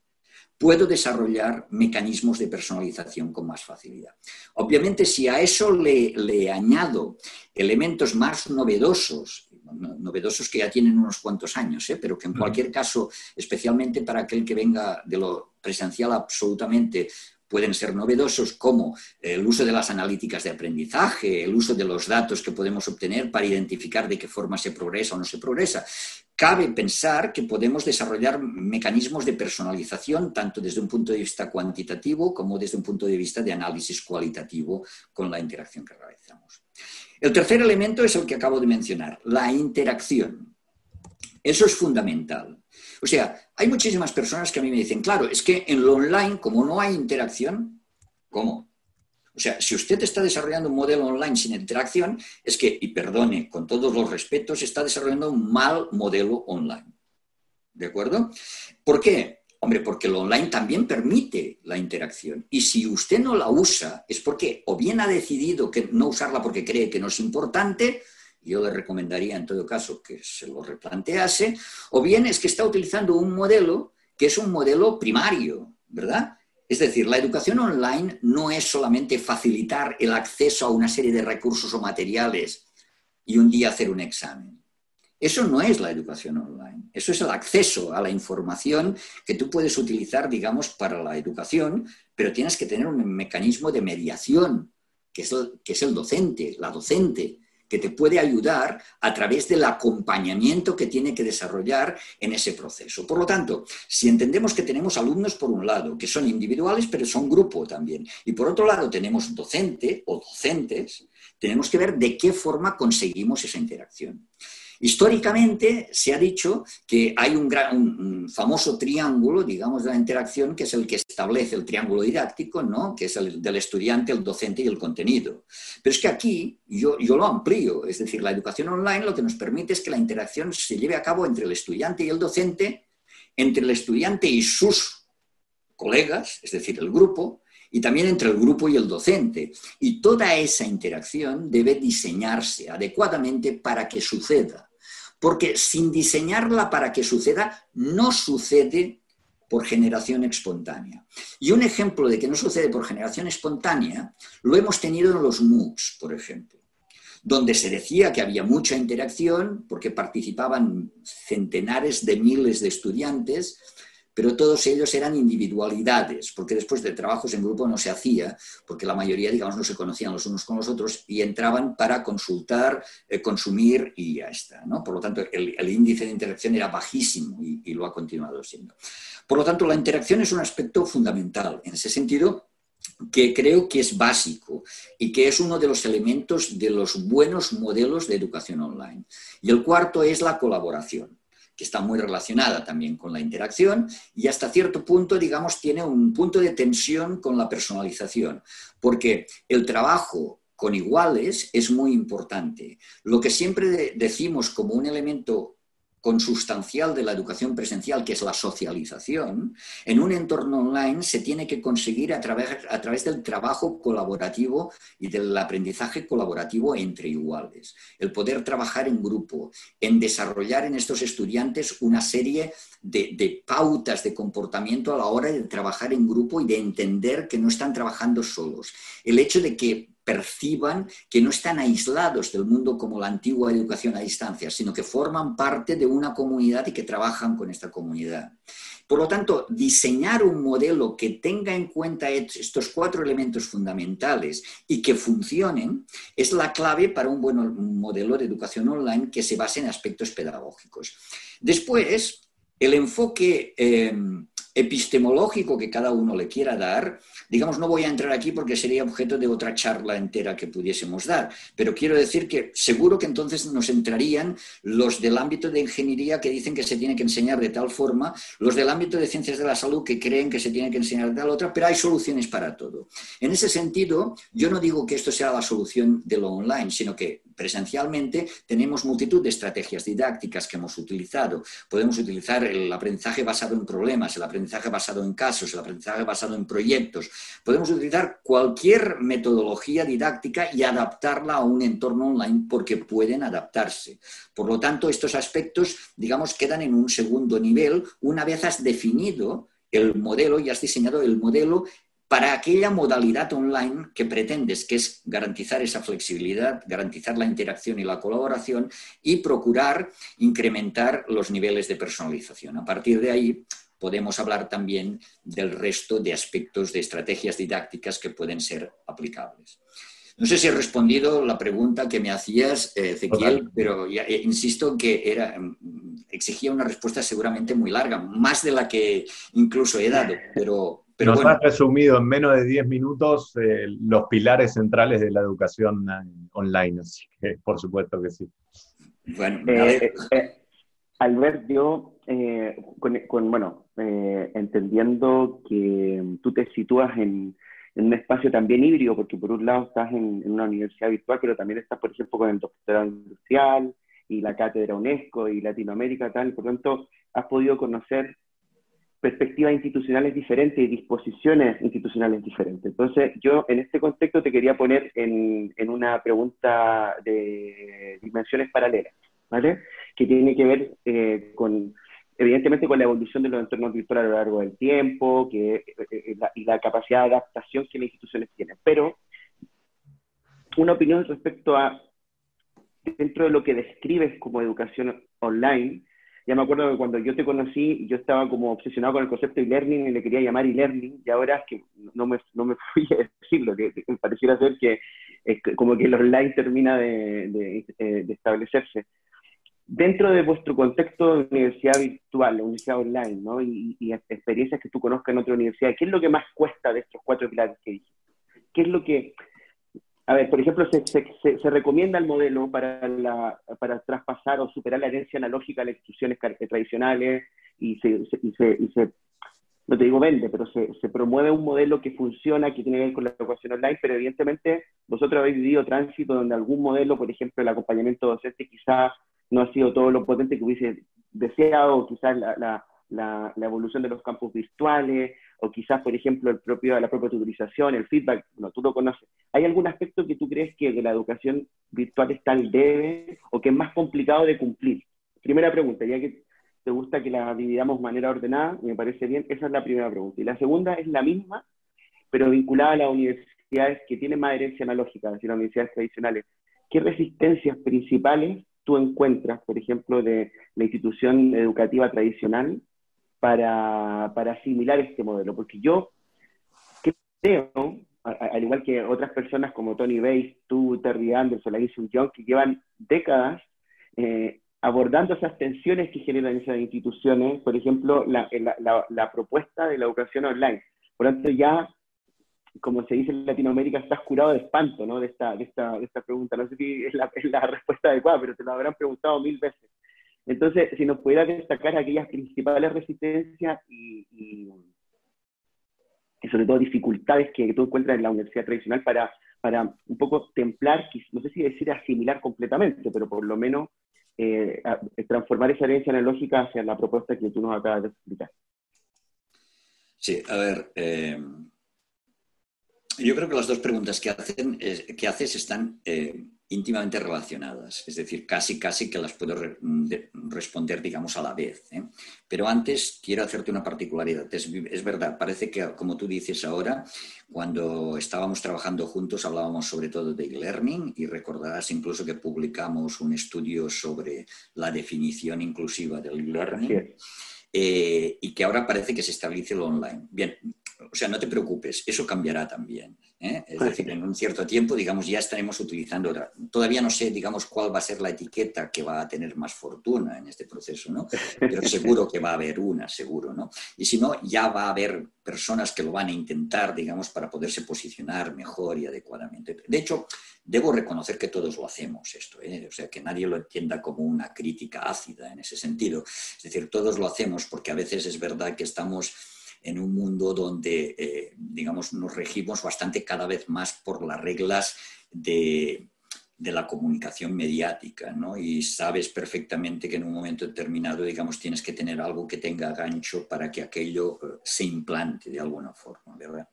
[SPEAKER 2] puedo desarrollar mecanismos de personalización con más facilidad. Obviamente, si a eso le, añado elementos más novedosos, novedosos que ya tienen unos cuantos años, ¿eh? pero que en cualquier caso, especialmente para aquel que venga de lo presencial absolutamente pueden ser novedosos como el uso de las analíticas de aprendizaje, el uso de los datos que podemos obtener para identificar de qué forma se progresa o no se progresa. Cabe pensar que podemos desarrollar mecanismos de personalización tanto desde un punto de vista cuantitativo como desde un punto de vista de análisis cualitativo con la interacción que realizamos. El tercer elemento es el que acabo de mencionar, la interacción. Eso es fundamental. O sea, hay muchísimas personas que a mí me dicen, claro, es que en lo online, como no hay interacción, ¿cómo? O sea, si usted está desarrollando un modelo online sin interacción, es que, y perdone, con todos los respetos, está desarrollando un mal modelo online. ¿De acuerdo? ¿Por qué? Hombre, porque lo online también permite la interacción. Y si usted no la usa, es porque o bien ha decidido que no usarla porque cree que no es importante, yo le recomendaría en todo caso que se lo replantease, o bien es que está utilizando un modelo que es un modelo primario, ¿verdad? Es decir, la educación online no es solamente facilitar el acceso a una serie de recursos o materiales y un día hacer un examen. Eso no es la educación online. Eso es el acceso a la información que tú puedes utilizar, digamos, para la educación, pero tienes que tener un mecanismo de mediación, que es el, docente, la docente, que te puede ayudar a través del acompañamiento que tiene que desarrollar en ese proceso. Por lo tanto, si entendemos que tenemos alumnos por un lado, que son individuales, pero son grupo también, y por otro lado tenemos docente o docentes, tenemos que ver de qué forma conseguimos esa interacción. Históricamente se ha dicho que hay un, gran, famoso triángulo, digamos, de la interacción, que es el que establece el triángulo didáctico, ¿no? que es el del estudiante, el docente y el contenido. Pero es que aquí yo, yo lo amplío, es decir, la educación online lo que nos permite es que la interacción se lleve a cabo entre el estudiante y el docente, entre el estudiante y sus colegas, es decir, el grupo, y también entre el grupo y el docente. Y toda esa interacción debe diseñarse adecuadamente para que suceda. Porque sin diseñarla para que suceda, no sucede por generación espontánea. Y un ejemplo de que no sucede por generación espontánea lo hemos tenido en los MOOCs, por ejemplo, donde se decía que había mucha interacción porque participaban centenares de miles de estudiantes, pero todos ellos eran individualidades, porque después de trabajos en grupo no se hacía, porque la mayoría, digamos, no se conocían los unos con los otros y entraban para consultar, eh, consumir y ya está. ¿no? Por lo tanto, el, índice de interacción era bajísimo y, y lo ha continuado siendo. Por lo tanto, la interacción es un aspecto fundamental. En ese sentido, que creo que es básico y que es uno de los elementos de los buenos modelos de educación online. Y el cuarto es la colaboración que está muy relacionada también con la interacción y hasta cierto punto, digamos, tiene un punto de tensión con la personalización, porque el trabajo con iguales es muy importante. Lo que siempre decimos como un elemento consustancial de la educación presencial, que es la socialización, en un entorno online se tiene que conseguir a través, a través del trabajo colaborativo y del aprendizaje colaborativo entre iguales. El poder trabajar en grupo, en desarrollar en estos estudiantes una serie de, de pautas de comportamiento a la hora de trabajar en grupo y de entender que no están trabajando solos. El hecho de que perciban que no están aislados del mundo como la antigua educación a distancia, sino que forman parte de una comunidad y que trabajan con esta comunidad. Por lo tanto, diseñar un modelo que tenga en cuenta estos cuatro elementos fundamentales y que funcionen es la clave para un buen modelo de educación online que se base en aspectos pedagógicos. Después, el enfoque eh, epistemológico que cada uno le quiera dar Digamos, no voy a entrar aquí porque sería objeto de otra charla entera que pudiésemos dar, pero quiero decir que seguro que entonces nos entrarían los del ámbito de ingeniería que dicen que se tiene que enseñar de tal forma, los del ámbito de ciencias de la salud que creen que se tiene que enseñar de tal otra, pero hay soluciones para todo. En ese sentido, yo no digo que esto sea la solución de lo online, sino que presencialmente tenemos multitud de estrategias didácticas que hemos utilizado. Podemos utilizar el aprendizaje basado en problemas, el aprendizaje basado en casos, el aprendizaje basado en proyectos, Podemos utilizar cualquier metodología didáctica y adaptarla a un entorno online porque pueden adaptarse. Por lo tanto, estos aspectos, digamos, quedan en un segundo nivel una vez has definido el modelo y has diseñado el modelo para aquella modalidad online que pretendes, que es garantizar esa flexibilidad, garantizar la interacción y la colaboración y procurar incrementar los niveles de personalización. A partir de ahí podemos hablar también del resto de aspectos de estrategias didácticas que pueden ser aplicables. No sé si he respondido la pregunta que me hacías, eh, Ezequiel, pero eh, insisto que era, mm, exigía una respuesta seguramente muy larga, más de la que incluso he dado, <laughs> pero... pero
[SPEAKER 4] Nos has resumido en menos de 10 minutos eh, los pilares centrales de la educación online, así que por supuesto que sí.
[SPEAKER 1] Bueno, Albert, yo, con, bueno, entendiendo que tú te sitúas en en un espacio también híbrido, porque por un lado estás en, una universidad virtual, pero también estás, por ejemplo, con el doctorado industrial y la cátedra UNESCO y Latinoamérica, tal, por lo tanto, has podido conocer perspectivas institucionales diferentes y disposiciones institucionales diferentes. Entonces, yo en este contexto te quería poner en, en una pregunta de dimensiones paralelas, ¿vale? Que tiene que ver eh, con evidentemente con la evolución de los entornos virtuales a lo largo del tiempo que, eh, eh, y la capacidad de adaptación que las instituciones tienen. Pero una opinión respecto a, dentro de lo que describes como educación online, ya me acuerdo que cuando yo te conocí, yo estaba como obsesionado con el concepto de e-learning y le quería llamar e-learning, y ahora es que no me, no me <laughs> fui a decirlo, que, que pareciera ser que como que el online termina de, eh, de establecerse dentro de vuestro contexto de universidad virtual, universidad online, ¿no? y, experiencias que tú conozcas en otra universidad, ¿qué es lo que más cuesta de estos cuatro pilares que dije? ¿Qué es lo que, a ver, por ejemplo, se, se, recomienda el modelo para, la, para traspasar o superar la herencia analógica de las instituciones tradicionales y se, y se, no te digo vende, pero se, se, promueve un modelo que funciona, que tiene que ver con la educación online, pero evidentemente vosotros habéis vivido tránsito donde algún modelo, por ejemplo, el acompañamiento docente quizás no ha sido todo lo potente que hubiese deseado, quizás la, la, evolución de los campos virtuales, o quizás, por ejemplo, el propio, la propia tutorización, el feedback, no, tú lo conoces. ¿Hay algún aspecto que tú crees que de la educación virtual está al debe o que es más complicado de cumplir? Primera pregunta, ya que te gusta que la dividamos de manera ordenada, me parece bien, esa es la primera pregunta. Y la segunda es la misma, pero vinculada a las universidades que tienen más herencia analógica, es decir, las universidades tradicionales. ¿Qué resistencias principales tú encuentras, por ejemplo, de la institución educativa tradicional para, asimilar este modelo? Porque yo creo, al igual que otras personas como Tony Bates, tú, Terry Anderson, la Young, que llevan décadas eh, abordando esas tensiones que generan esas instituciones, por ejemplo, la, la, propuesta de la educación online. Por lo tanto, ya como se dice en Latinoamérica, estás curado de espanto, ¿no? De esta, de esta, de esta pregunta. No sé si es la, es la, respuesta adecuada, pero te lo habrán preguntado mil veces. Entonces, si nos pudiera destacar aquellas principales resistencias y, y, sobre todo dificultades que tú encuentras en la universidad tradicional para, para un poco templar, no sé si decir asimilar completamente, pero por lo menos eh, transformar esa herencia analógica hacia la propuesta que tú nos acabas de explicar.
[SPEAKER 2] Sí, a ver, eh, yo creo que las dos preguntas que, hacen, que haces están eh, íntimamente relacionadas, es decir, casi, casi que las puedo responder, digamos, a la vez. ¿eh? Pero antes quiero hacerte una particularidad. Es, es, verdad, parece que, como tú dices ahora, cuando estábamos trabajando juntos hablábamos sobre todo de e-learning y recordarás incluso que publicamos un estudio sobre la definición inclusiva del e-learning. y que ahora parece que se establece lo online. Bien, o sea, no te preocupes, eso cambiará también. ¿Eh? Es decir, en un cierto tiempo, digamos, ya estaremos utilizando otra. Todavía no sé, digamos, cuál va a ser la etiqueta que va a tener más fortuna en este proceso, ¿no? Pero <laughs> seguro que va a haber una, seguro, ¿no? Y si no, ya va a haber personas que lo van a intentar, digamos, para poderse posicionar mejor y adecuadamente. De hecho, debo reconocer que todos lo hacemos esto, ¿eh? o sea, que nadie lo entienda como una crítica ácida en ese sentido. Es decir, todos lo hacemos porque a veces es verdad que estamos en un mundo donde, eh, digamos, nos regimos bastante cada vez más por las reglas de, la comunicación mediática, ¿no? Y sabes perfectamente que en un momento determinado, digamos, tienes que tener algo que tenga gancho para que aquello eh, se implante de alguna forma, ¿verdad?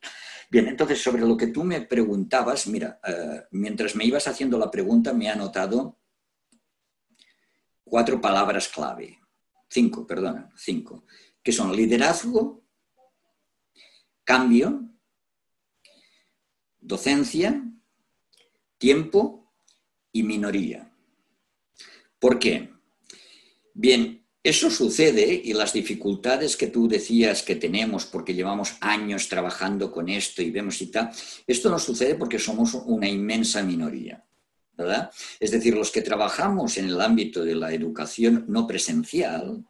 [SPEAKER 2] Bien, entonces, sobre lo que tú me preguntabas, mira, eh, mientras me ibas haciendo la pregunta, me he anotado cuatro palabras clave, cinco, perdona, cinco, que son liderazgo, cambio, docencia, tiempo y minoría. ¿Por qué? Bien, eso sucede y las dificultades que tú decías que tenemos porque llevamos años trabajando con esto y vemos y tal, esto no sucede porque somos una inmensa minoría. ¿verdad? Es decir, los que trabajamos en el ámbito de la educación no presencial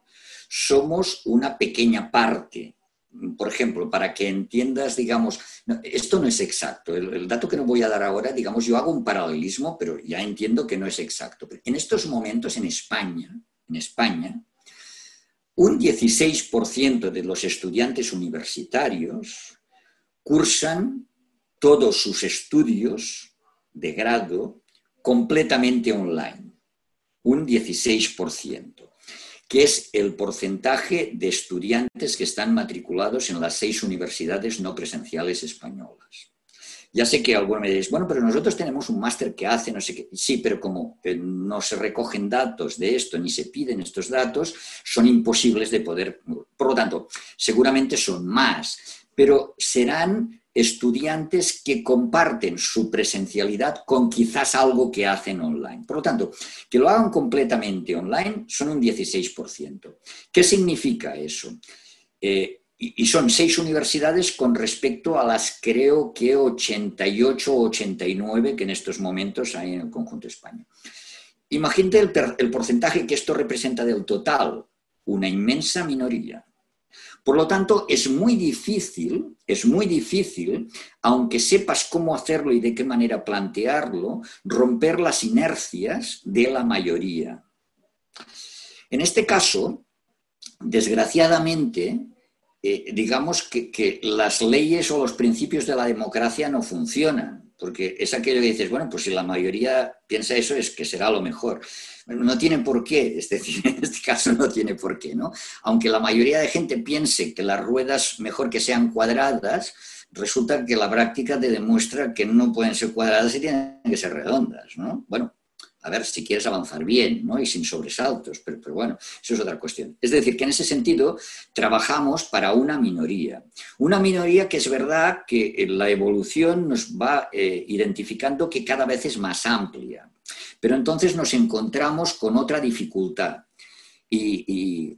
[SPEAKER 2] somos una pequeña parte. Por ejemplo, para que entiendas, digamos, esto no es exacto. El, dato que no voy a dar ahora, digamos, yo hago un paralelismo, pero ya entiendo que no es exacto. En estos momentos en España, en España, un 16% de los estudiantes universitarios cursan todos sus estudios de grado completamente online. Un 16%, que es el porcentaje de estudiantes que están matriculados en las seis universidades no presenciales españolas. Ya sé que algunos me diréis, bueno, pero nosotros tenemos un máster que hace, no sé qué. Sí, pero como eh, no se recogen datos de esto ni se piden estos datos, son imposibles de poder. Por lo tanto, seguramente son más, pero serán estudiantes que comparten su presencialidad con quizás algo que hacen online. Por lo tanto, que lo hagan completamente online son un 16%. ¿Qué significa eso? Eh, y, son seis universidades con respecto a las creo que 88 o 89 que en estos momentos hay en el conjunto de España. Imagínate el, el porcentaje que esto representa del total, una inmensa minoría. Por lo tanto, es muy difícil, es muy difícil, aunque sepas cómo hacerlo y de qué manera plantearlo, romper las inercias de la mayoría. En este caso, desgraciadamente, eh, digamos que, las leyes o los principios de la democracia no funcionan, porque es aquello que dices, bueno, pues si la mayoría piensa eso es que será lo mejor. no tiene por qué, <laughs> es decir, en este caso no tiene por qué, ¿no? Aunque la mayoría de gente piense que las ruedas mejor que sean cuadradas, resulta que la práctica te demuestra que no pueden ser cuadradas y tienen que ser redondas, ¿no? Bueno, a ver si quieres avanzar bien ¿no? y sin sobresaltos, pero, bueno, eso es otra cuestión. Es decir, que en ese sentido trabajamos para una minoría. Una minoría que es verdad que la evolución nos va eh, identificando que cada vez es más amplia, pero entonces nos encontramos con otra dificultad. y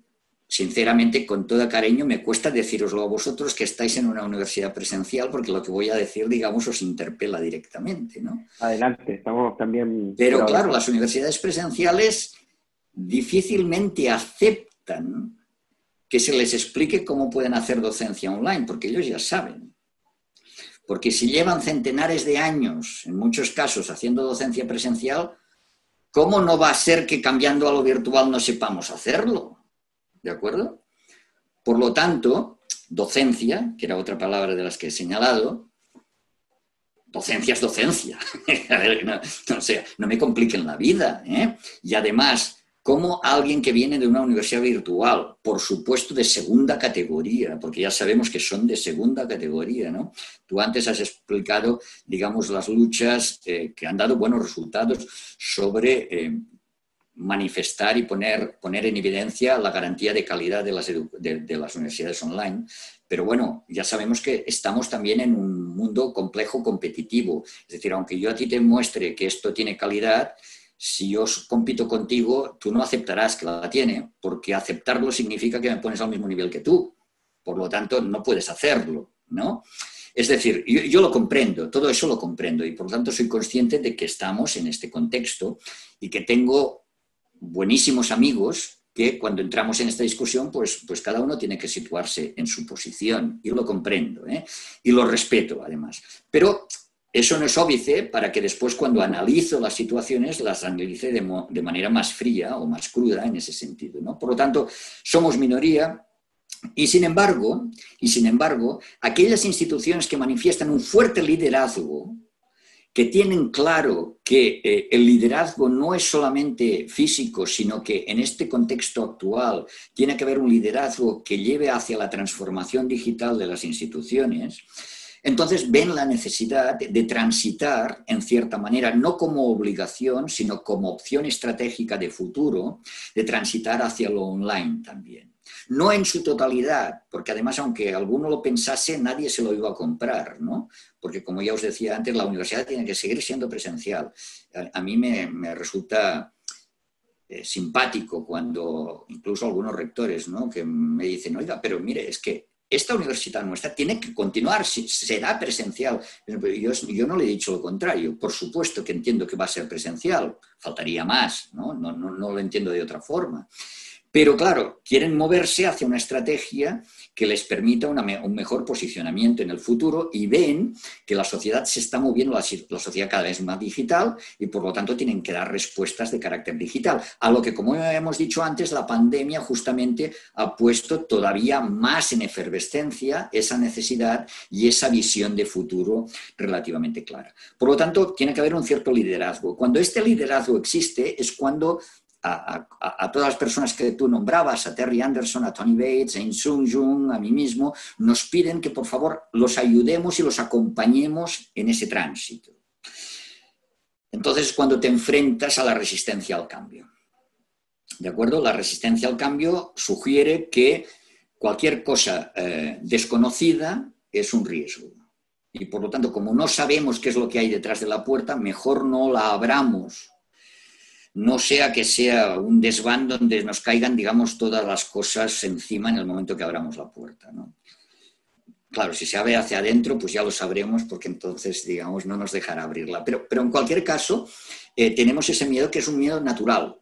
[SPEAKER 2] sinceramente, con todo cariño, me cuesta deciroslo a vosotros que estáis en una universidad presencial, porque lo que voy a decir, digamos, os interpela directamente, ¿no?
[SPEAKER 1] Adelante, estamos también...
[SPEAKER 2] Pero claro, las universidades presenciales difícilmente aceptan que se les explique cómo pueden hacer docencia online, porque ellos ya saben. Porque si llevan centenares de años, en muchos casos, haciendo docencia presencial, ¿cómo no va a ser que cambiando a lo virtual no sepamos hacerlo? ¿De acuerdo? Por lo tanto, docencia, que era otra palabra de las que he señalado, docencia es docencia. <laughs> no, no, no me compliquen la vida. ¿eh? Y además, como alguien que viene de una universidad virtual, por supuesto de segunda categoría, porque ya sabemos que son de segunda categoría, ¿no? Tú antes has explicado, digamos, las luchas eh, que han dado buenos resultados sobre eh, manifestar y poner, poner en evidencia la garantía de calidad de las, de, las universidades online. Pero bueno, ya sabemos que estamos también en un mundo complejo competitivo. Es decir, aunque yo a ti te muestre que esto tiene calidad, si yo compito contigo, tú no aceptarás que la tiene, porque aceptarlo significa que me pones al mismo nivel que tú. Por lo tanto, no puedes hacerlo, ¿no? Es decir, yo, yo, lo comprendo, todo eso lo comprendo y por lo tanto soy consciente de que estamos en este contexto y que tengo buenísimos amigos que cuando entramos en esta discusión, pues, pues cada uno tiene que situarse en su posición. Y lo comprendo, ¿eh? y lo respeto además. Pero eso no es óbice para que después cuando analizo las situaciones las analice de, de, manera más fría o más cruda en ese sentido. ¿no? Por lo tanto, somos minoría y sin embargo, y sin embargo, aquellas instituciones que manifiestan un fuerte liderazgo que tienen claro que eh, el liderazgo no es solamente físico, sino que en este contexto actual tiene que haber un liderazgo que lleve hacia la transformación digital de las instituciones, entonces ven la necesidad de transitar, en cierta manera, no como obligación, sino como opción estratégica de futuro, de transitar hacia lo online también. No en su totalidad, porque además, aunque alguno lo pensase, nadie se lo iba a comprar, ¿no? Porque, como ya os decía antes, la universidad tiene que seguir siendo presencial. A, mí me, resulta eh, simpático cuando incluso algunos rectores, ¿no? Que me dicen, oiga, pero mire, es que esta universidad nuestra tiene que continuar, será presencial. Yo, no le he dicho lo contrario. Por supuesto que entiendo que va a ser presencial, faltaría más, no, no lo entiendo de otra forma. Pero claro, quieren moverse hacia una estrategia que les permita un mejor posicionamiento en el futuro y ven que la sociedad se está moviendo, la, la, sociedad cada vez más digital y por lo tanto tienen que dar respuestas de carácter digital. A lo que, como hemos dicho antes, la pandemia justamente ha puesto todavía más en efervescencia esa necesidad y esa visión de futuro relativamente clara. Por lo tanto, tiene que haber un cierto liderazgo. Cuando este liderazgo existe es cuando a, todas las personas que tú nombrabas, a Terry Anderson, a Tony Bates, a Insung Jung, a mí mismo, nos piden que por favor los ayudemos y los acompañemos en ese tránsito. Entonces, cuando te enfrentas a la resistencia al cambio. ¿De acuerdo? La resistencia al cambio sugiere que cualquier cosa eh, desconocida es un riesgo. Y por lo tanto, como no sabemos qué es lo que hay detrás de la puerta, mejor no la abramos no sea que sea un desván donde nos caigan, digamos, todas las cosas encima en el momento que abramos la puerta. Claro, si se abre hacia adentro, pues ya lo sabremos porque entonces, digamos, no nos dejará abrirla. Pero, pero en cualquier caso, eh, tenemos ese miedo que es un miedo natural,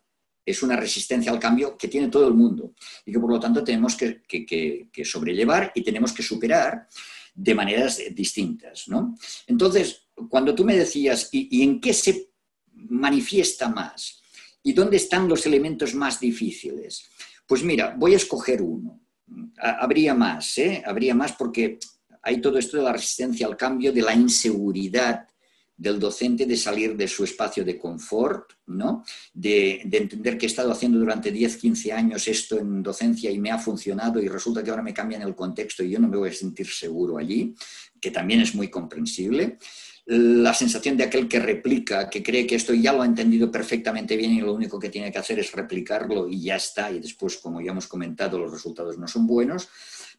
[SPEAKER 2] es una resistencia al cambio que tiene todo el mundo y que por lo tanto tenemos que, sobrellevar y tenemos que superar de maneras distintas. Entonces, cuando tú me decías, ¿y, ¿y en qué se manifiesta más? ¿Y dónde están los elementos más difíciles? Pues mira, voy a escoger uno. Habría más, ¿eh? Habría más porque hay todo esto de la resistencia al cambio, de la inseguridad del docente de salir de su espacio de confort, ¿no? de, de, entender que he estado haciendo durante 10, 15 años esto en docencia y me ha funcionado y resulta que ahora me cambian el contexto y yo no me voy a sentir seguro allí, que también es muy comprensible la sensación de aquel que replica, que cree que esto ya lo ha entendido perfectamente bien y lo único que tiene que hacer es replicarlo y ya está, y después, como ya hemos comentado, los resultados no son buenos.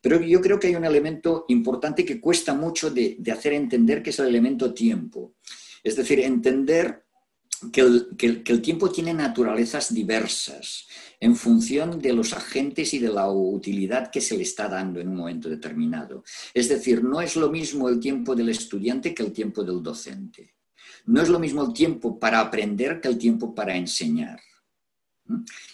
[SPEAKER 2] Pero yo creo que hay un elemento importante que cuesta mucho de, hacer entender, que es el elemento tiempo. Es decir, entender que el, tiempo tiene naturalezas diversas en función de los agentes y de la utilidad que se le está dando en un momento determinado. Es decir, no es lo mismo el tiempo del estudiante que el tiempo del docente. No es lo mismo el tiempo para aprender que el tiempo para enseñar.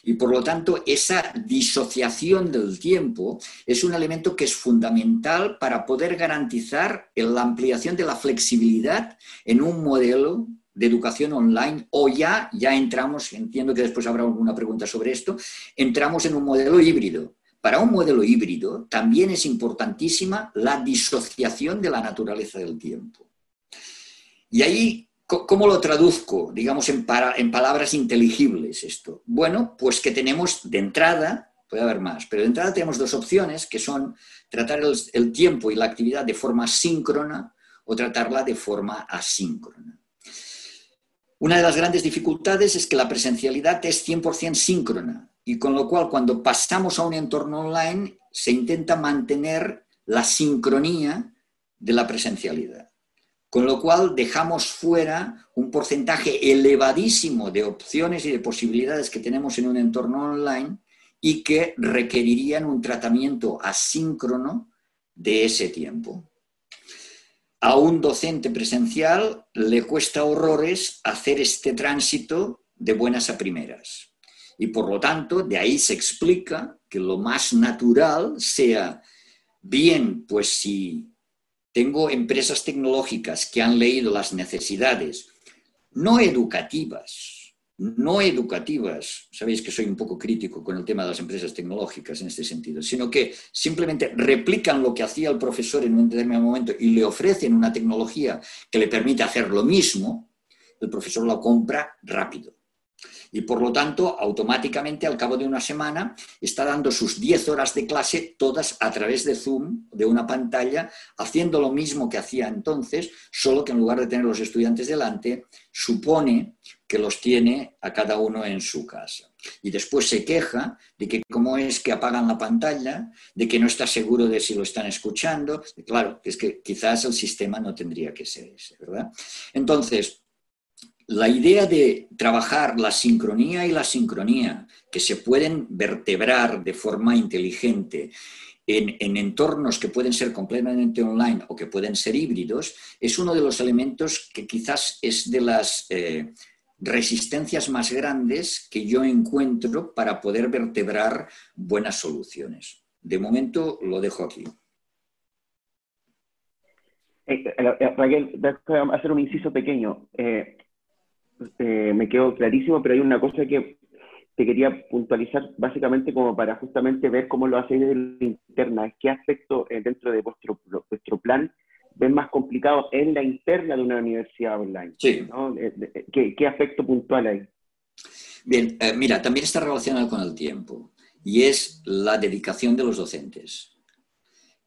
[SPEAKER 2] Y por lo tanto, esa disociación del tiempo es un elemento que es fundamental para poder garantizar la ampliación de la flexibilidad en un modelo de educación online o ya, ya entramos, entiendo que después habrá alguna pregunta sobre esto, entramos en un modelo híbrido. Para un modelo híbrido también es importantísima la disociación de la naturaleza del tiempo. Y ahí, ¿cómo lo traduzco, digamos, en, en palabras inteligibles esto? Bueno, pues que tenemos de entrada, puede haber más, pero de entrada tenemos dos opciones que son tratar el tiempo y la actividad de forma síncrona o tratarla de forma asíncrona. Una de las grandes dificultades es que la presencialidad es 100% síncrona y con lo cual cuando pasamos a un entorno online se intenta mantener la sincronía de la presencialidad. Con lo cual dejamos fuera un porcentaje elevadísimo de opciones y de posibilidades que tenemos en un entorno online y que requerirían un tratamiento asíncrono de ese tiempo a un docente presencial le cuesta horrores hacer este tránsito de buenas a primeras. Y por lo tanto, de ahí se explica que lo más natural sea, bien, pues si tengo empresas tecnológicas que han leído las necesidades no educativas, no educativas, sabéis que soy un poco crítico con el tema de las empresas tecnológicas en este sentido, sino que simplemente replican lo que hacía el profesor en un determinado momento y le ofrecen una tecnología que le permite hacer lo mismo, el profesor la compra rápido. Y por lo tanto automáticamente al cabo de una semana está dando sus 10 horas de clase todas a través de Zoom, de una pantalla, haciendo lo mismo que hacía entonces, solo que en lugar de tener los estudiantes delante, supone que los tiene a cada uno en su casa. Y después se queja de que cómo es que apagan la pantalla, de que no está seguro de si lo están escuchando. Claro, es que quizás el sistema no tendría que ser ese, ¿verdad? Entonces, la idea de trabajar la sincronía y la sincronía, que se pueden vertebrar de forma inteligente en, entornos que pueden ser completamente online o que pueden ser híbridos, es uno de los elementos que quizás es de las eh, resistencias más grandes que yo encuentro para poder vertebrar buenas soluciones. De momento lo dejo aquí.
[SPEAKER 1] Eh, eh, Raquel, déjame hacer un inciso pequeño. Me quedó clarísimo, pero hay una cosa que te quería puntualizar básicamente como para justamente ver cómo lo hacéis desde la interna, qué aspecto eh, dentro de vuestro, vuestro plan ven más complicado en la interna de una universidad online.
[SPEAKER 2] Sí.
[SPEAKER 1] Eh, ¿Qué, ¿Qué, aspecto puntual hay?
[SPEAKER 2] Bien, eh, mira, también está relacionado con el tiempo y es la dedicación de los docentes.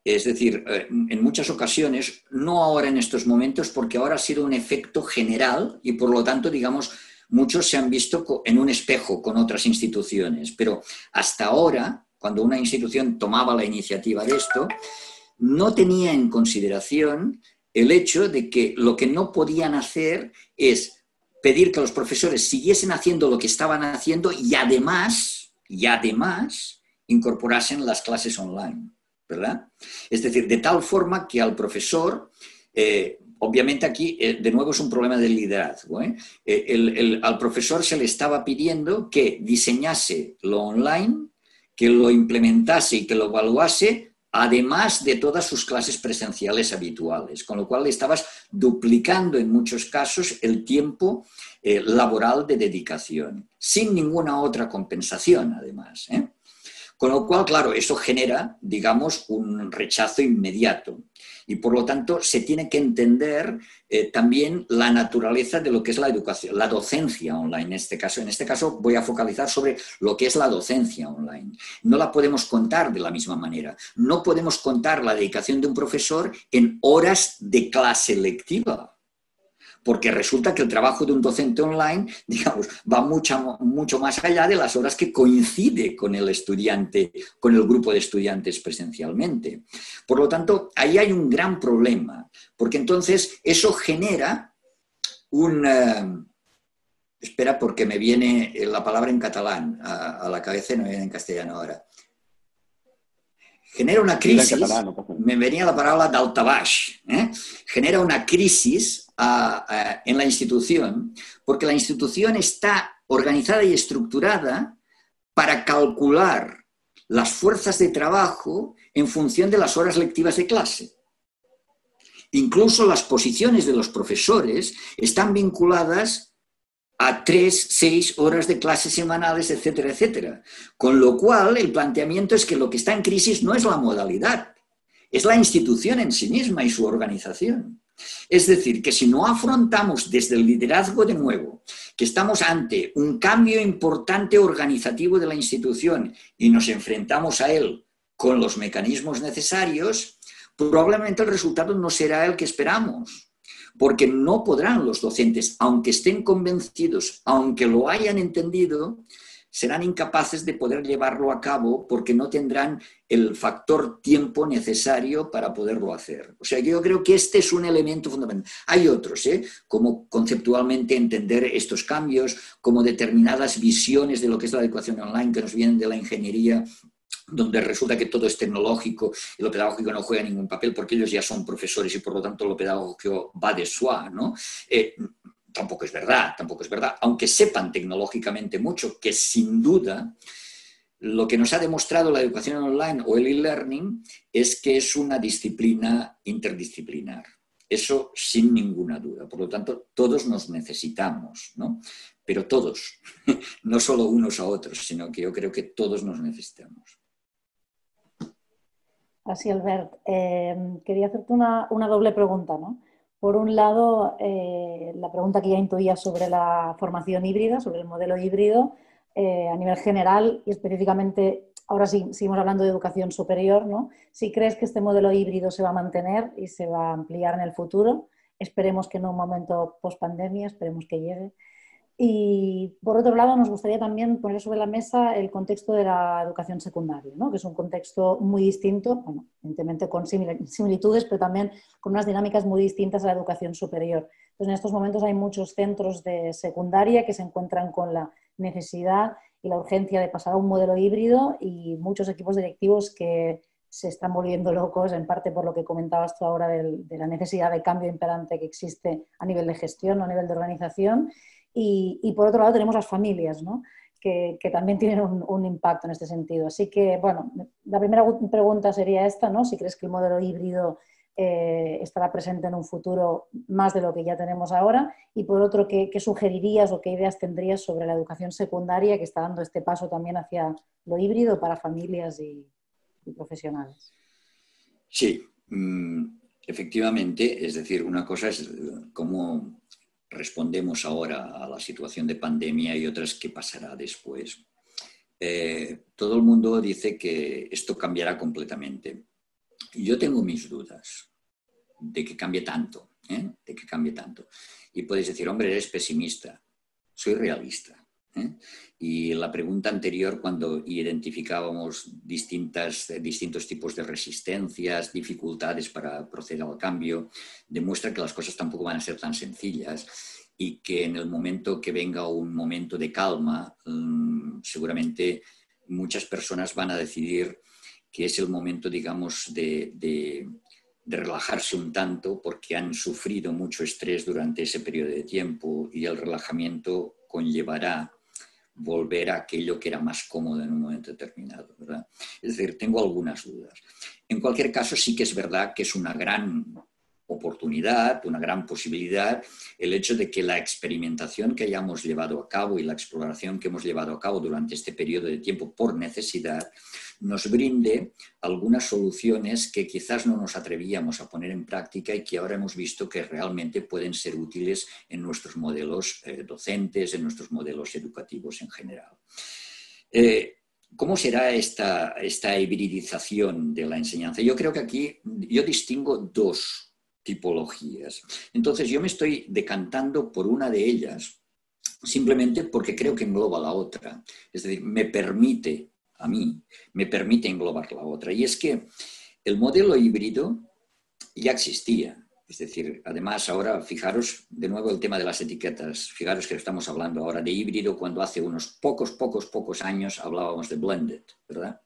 [SPEAKER 2] Es decir, en muchas ocasiones, no ahora en estos momentos, porque ahora ha sido un efecto general y por lo tanto, digamos, muchos se han visto en un espejo con otras instituciones, pero hasta ahora, cuando una institución tomaba la iniciativa de esto, no tenía en consideración el hecho de que lo que no podían hacer es pedir que los profesores siguiesen haciendo lo que estaban haciendo y además, y además, incorporasen las clases online, ¿verdad? Es decir, de tal forma que al profesor eh, obviamente aquí, eh, de nuevo, es un problema de liderazgo. ¿eh? Al profesor se le estaba pidiendo que diseñase lo online, que lo implementase y que lo evaluase, además de todas sus clases presenciales habituales, con lo cual le estabas duplicando en muchos casos el tiempo laboral de dedicación, sin ninguna otra compensación, además. Con lo cual, claro, eso genera, digamos, un rechazo inmediato y por lo tanto se tiene que entender eh, también la naturaleza de lo que es la educación, la docencia online en este caso. En este caso voy a focalizar sobre lo que es la docencia online. No la podemos contar de la misma manera. No podemos contar la dedicación de un profesor en horas de clase lectiva porque resulta que el trabajo de un docente online, <laughs> digamos, va mucho, mucho más allá de las horas que coincide con el estudiante, con el grupo de estudiantes presencialmente. Por lo tanto, ahí hay un gran problema, porque entonces eso genera un... Eh, espera, porque me viene la palabra en catalán a, la cabeza y no viene en castellano ahora genera una crisis, me venía la palabra daltabash, ¿eh? genera una crisis en la institución, porque la institución está organizada y estructurada para calcular las fuerzas de trabajo en función de las horas lectivas de clase. Incluso las posiciones de los profesores están vinculadas a tres, seis horas de clases semanales, etcétera, etcétera. Con lo cual, el planteamiento es que lo que está en crisis no es la modalidad, es la institución en sí misma y su organización. Es decir, que si no afrontamos desde el liderazgo de nuevo que estamos ante un cambio importante organizativo de la institución y nos enfrentamos a él con los mecanismos necesarios, probablemente el resultado no será el que esperamos, porque no podrán los docentes, aunque estén convencidos, aunque lo hayan entendido, serán incapaces de poder llevarlo a cabo porque no tendrán el factor tiempo necesario para poderlo hacer. O sea, yo creo que este es un elemento fundamental. Hay otros, ¿eh? como conceptualmente entender estos cambios, como determinadas visiones de lo que es la educación online que nos vienen de la ingeniería donde resulta que todo es tecnológico y lo pedagógico no juega ningún papel porque ellos ya son profesores y por lo tanto lo pedagógico va de suá, ¿no? Eh, tampoco es verdad, tampoco es verdad, aunque sepan tecnológicamente mucho, que sin duda lo que nos ha demostrado la educación online o el e-learning es que es una disciplina interdisciplinar. Eso sin ninguna duda. Por lo tanto, todos nos necesitamos, ¿no? Pero todos, <laughs> no solo unos a otros, sino que yo creo que todos nos necesitamos.
[SPEAKER 3] Así, Albert. Eh, quería hacerte una, una doble pregunta, ¿no? Por un lado, eh, la pregunta que ya intuía sobre la formación híbrida, sobre el modelo híbrido, eh, a nivel general y específicamente, ahora sí, seguimos hablando de educación superior, ¿no? Si crees que este modelo híbrido se va a mantener y se va a ampliar en el futuro, esperemos que en un momento post pandemia, esperemos que llegue. Y por otro lado, nos gustaría también poner sobre la mesa el contexto de la educación secundaria, ¿no? que es un contexto muy distinto, bueno, evidentemente con similitudes, pero también con unas dinámicas muy distintas a la educación superior. Entonces, en estos momentos hay muchos centros de secundaria que se encuentran con la necesidad y la urgencia de pasar a un modelo híbrido y muchos equipos directivos que se están volviendo locos, en parte por lo que comentabas tú ahora de, de la necesidad de cambio imperante que existe a nivel de gestión o a nivel de organización y, por otro lado tenemos las familias, ¿no? que, también tienen un, impacto en este sentido. Así que, bueno, la primera pregunta sería esta, ¿no? Si crees que el modelo híbrido eh, estará presente en un futuro más de lo que ya tenemos ahora. Y por otro, ¿qué, sugerirías o qué ideas tendrías sobre la educación secundaria que está dando este paso también hacia lo híbrido para familias y, profesionales?
[SPEAKER 2] Sí, mm, efectivamente. Es decir, una cosa es cómo respondemos ahora a la situación de pandemia y otras qué pasará después. Eh, todo el mundo dice que esto cambiará completamente. Yo tengo mis dudas de que cambie tanto, ¿eh? de que cambie tanto. Y puedes decir, hombre, eres pesimista. Soy realista. ¿Eh? Y la pregunta anterior, cuando identificábamos distintas, distintos tipos de resistencias, dificultades para proceder al cambio, demuestra que las cosas tampoco van a ser tan sencillas y que en el momento que venga un momento de calma, mm, seguramente muchas personas van a decidir que es el momento, digamos, de, de, relajarse un tanto porque han sufrido mucho estrés durante ese periodo de tiempo y el relajamiento conllevará volver a aquello que era más cómodo en un momento determinado. ¿verdad? Es decir, tengo algunas dudas. En cualquier caso, sí que es verdad que es una gran oportunidad, una gran posibilidad, el hecho de que la experimentación que hayamos llevado a cabo y la exploración que hemos llevado a cabo durante este periodo de tiempo por necesidad nos brinde algunas soluciones que quizás no nos atrevíamos a poner en práctica y que ahora hemos visto que realmente pueden ser útiles en nuestros modelos eh, docentes, en nuestros modelos educativos en general. Eh, ¿Cómo será esta, esta hibridización de la enseñanza? Yo creo que aquí yo distingo dos tipologías. Entonces yo me estoy decantando por una de ellas simplemente porque creo que engloba la otra. Es decir, me permite a mí, me permite englobar la otra. Y es que el modelo híbrido ya existía. Es decir, además ahora, fijaros de nuevo el tema de las etiquetas. Fijaros que estamos hablando ahora de híbrido cuando hace unos pocos, pocos, pocos años hablábamos de blended, ¿verdad?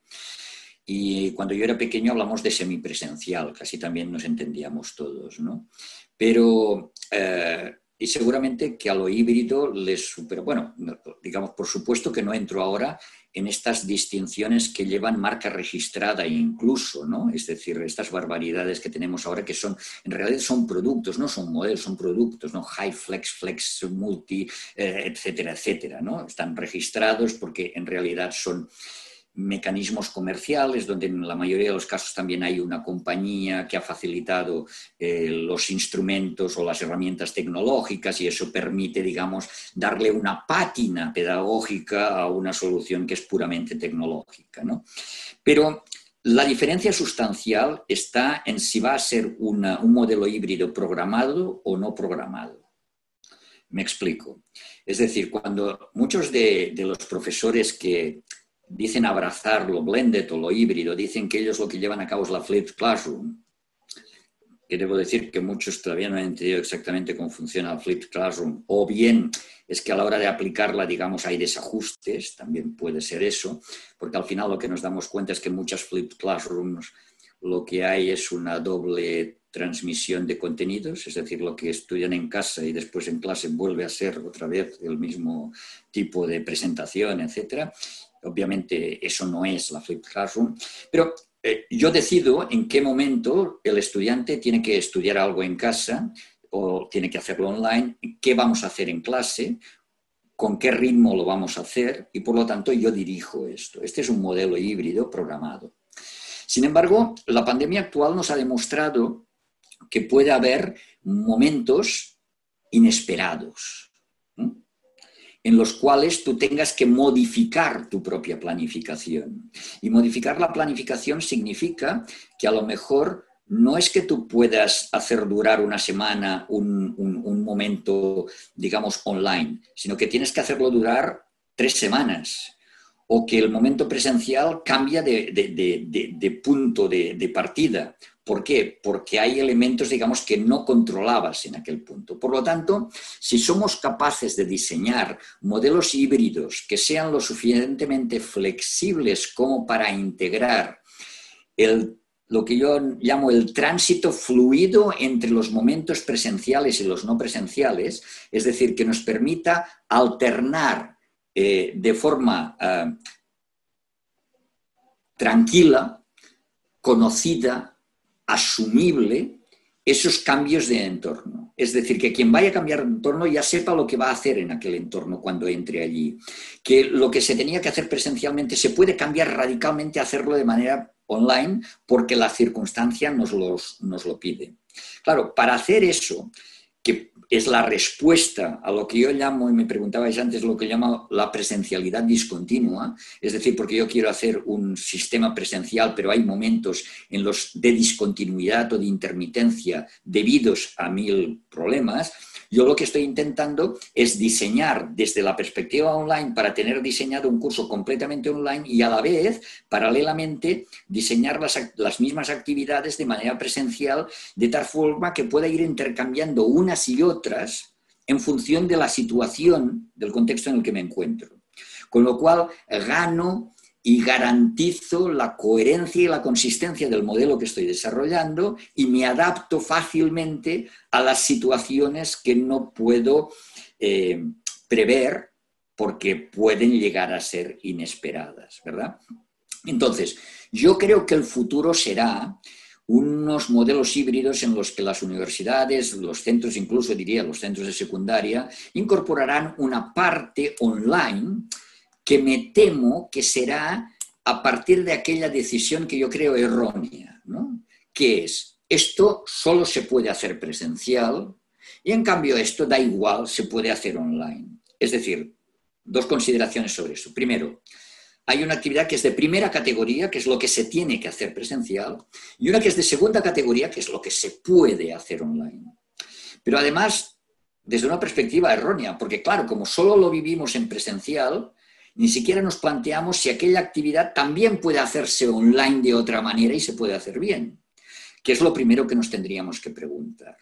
[SPEAKER 2] Y cuando yo era pequeño hablamos de semipresencial, casi también nos entendíamos todos, ¿no? Pero, eh, y seguramente que a lo híbrido les supera, bueno, digamos, por supuesto que no entro ahora en estas distinciones que llevan marca registrada incluso, ¿no? Es decir, estas barbaridades que tenemos ahora que son, en realidad son productos, no son modelos, son productos, ¿no? High flex, flex, multi, eh, etcétera, etcétera, ¿no? Están registrados porque en realidad son mecanismos comerciales, donde en la mayoría de los casos también hay una compañía que ha facilitado eh, los instrumentos o las herramientas tecnológicas y eso permite, digamos, darle una pátina pedagógica a una solución que es puramente tecnológica. ¿no? Pero la diferencia sustancial está en si va a ser un modelo híbrido programado o no programado. Me explico. Es decir, cuando muchos de los profesores que dicen abrazar lo blended o lo híbrido, dicen que ellos lo que llevan a cabo es la flipped classroom. Que debo decir que muchos todavía no han entendido exactamente cómo funciona la flipped classroom. O bien es que a la hora de aplicarla, digamos, hay desajustes, también puede ser eso, porque al final lo que nos damos cuenta es que muchas flipped classrooms lo que hay es una doble transmisión de contenidos, es decir, lo que estudian en casa y después en clase vuelve a ser otra vez el mismo tipo de presentación, etcétera. Obviamente eso no es la Flipped Classroom, pero eh, yo decido en qué momento el estudiante tiene que estudiar algo en casa o tiene que hacerlo online, qué vamos a hacer en clase, con qué ritmo lo vamos a hacer y por lo tanto yo dirijo esto. Este es un modelo híbrido programado. Sin embargo, la pandemia actual nos ha demostrado que puede haber momentos inesperados, en los cuales tú tengas que modificar tu propia planificación. Y modificar la planificación significa que a lo mejor no es que tú puedas hacer durar una semana un, momento, digamos, online, sino que tienes que hacerlo durar tres semanas o que el momento presencial cambia de, punto de, partida. ¿Por qué? Porque hay elementos, digamos, que no controlabas en aquel punto. Por lo tanto, si somos capaces de diseñar modelos híbridos que sean lo suficientemente flexibles como para integrar el lo que yo llamo el tránsito fluido entre los momentos presenciales y los no presenciales, es decir, que nos permita alternar eh, de forma eh, tranquila, conocida, asumible, esos cambios de entorno. Es decir, que quien vaya a cambiar de entorno ya sepa lo que va a hacer en aquel entorno cuando entre allí. Que lo que se tenía que hacer presencialmente se puede cambiar radicalmente hacerlo de manera online porque la circunstancia nos, nos lo pide. Claro, para hacer eso, que es la respuesta a lo que yo llamo, y me preguntabais antes, lo que llamo la presencialidad discontinua, es decir, porque yo quiero hacer un sistema presencial, pero hay momentos en los de discontinuidad o de intermitencia debidos a mil problemas, yo lo que estoy intentando es diseñar desde la perspectiva online para tener diseñado un curso completamente online y a la vez, paralelamente, diseñar las, mismas actividades de manera presencial de tal forma que pueda ir intercambiando unas y otras en función de la situación, del contexto en el que me encuentro. Con lo cual, gano y garantizo la coherencia y la consistencia del modelo que estoy desarrollando y me adapto fácilmente a las situaciones que no puedo eh, prever porque pueden llegar a ser inesperadas, ¿verdad? Entonces, yo creo que el futuro será unos modelos híbridos en los que las universidades, los centros, incluso diría los centros de secundaria, incorporarán una parte online que me temo que será a partir de aquella decisión que yo creo errónea, ¿no? que es, esto solo se puede hacer presencial y en cambio esto da igual, se puede hacer online. Es decir, dos consideraciones sobre eso. Primero, hay una actividad que es de primera categoría, que es lo que se tiene que hacer presencial, y una que es de segunda categoría, que es lo que se puede hacer online. Pero además, desde una perspectiva errónea, porque claro, como solo lo vivimos en presencial, ni siquiera nos planteamos si aquella actividad también puede hacerse online de otra manera y se puede hacer bien, que es lo primero que nos tendríamos que preguntar.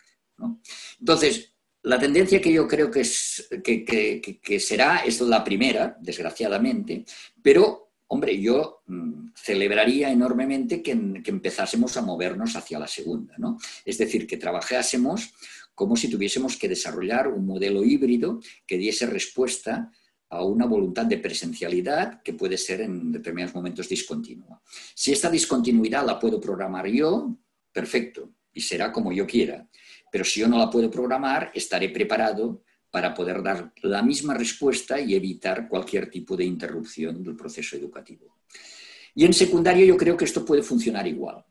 [SPEAKER 2] Entonces, la tendencia que yo creo que, es, que, será es la primera, desgraciadamente, pero, hombre, yo mm, celebraría enormemente que, empezásemos a movernos hacia la segunda. Es decir, que trabajásemos como si tuviésemos que desarrollar un modelo híbrido que diese respuesta a una voluntad de presencialidad que puede ser en determinados momentos discontinua. Si esta discontinuidad la puedo programar yo, perfecto, y será como yo quiera. Pero si yo no la puedo programar, estaré preparado para poder dar la misma respuesta y evitar cualquier tipo de interrupción del proceso educativo. Y en secundaria yo creo que esto puede funcionar igual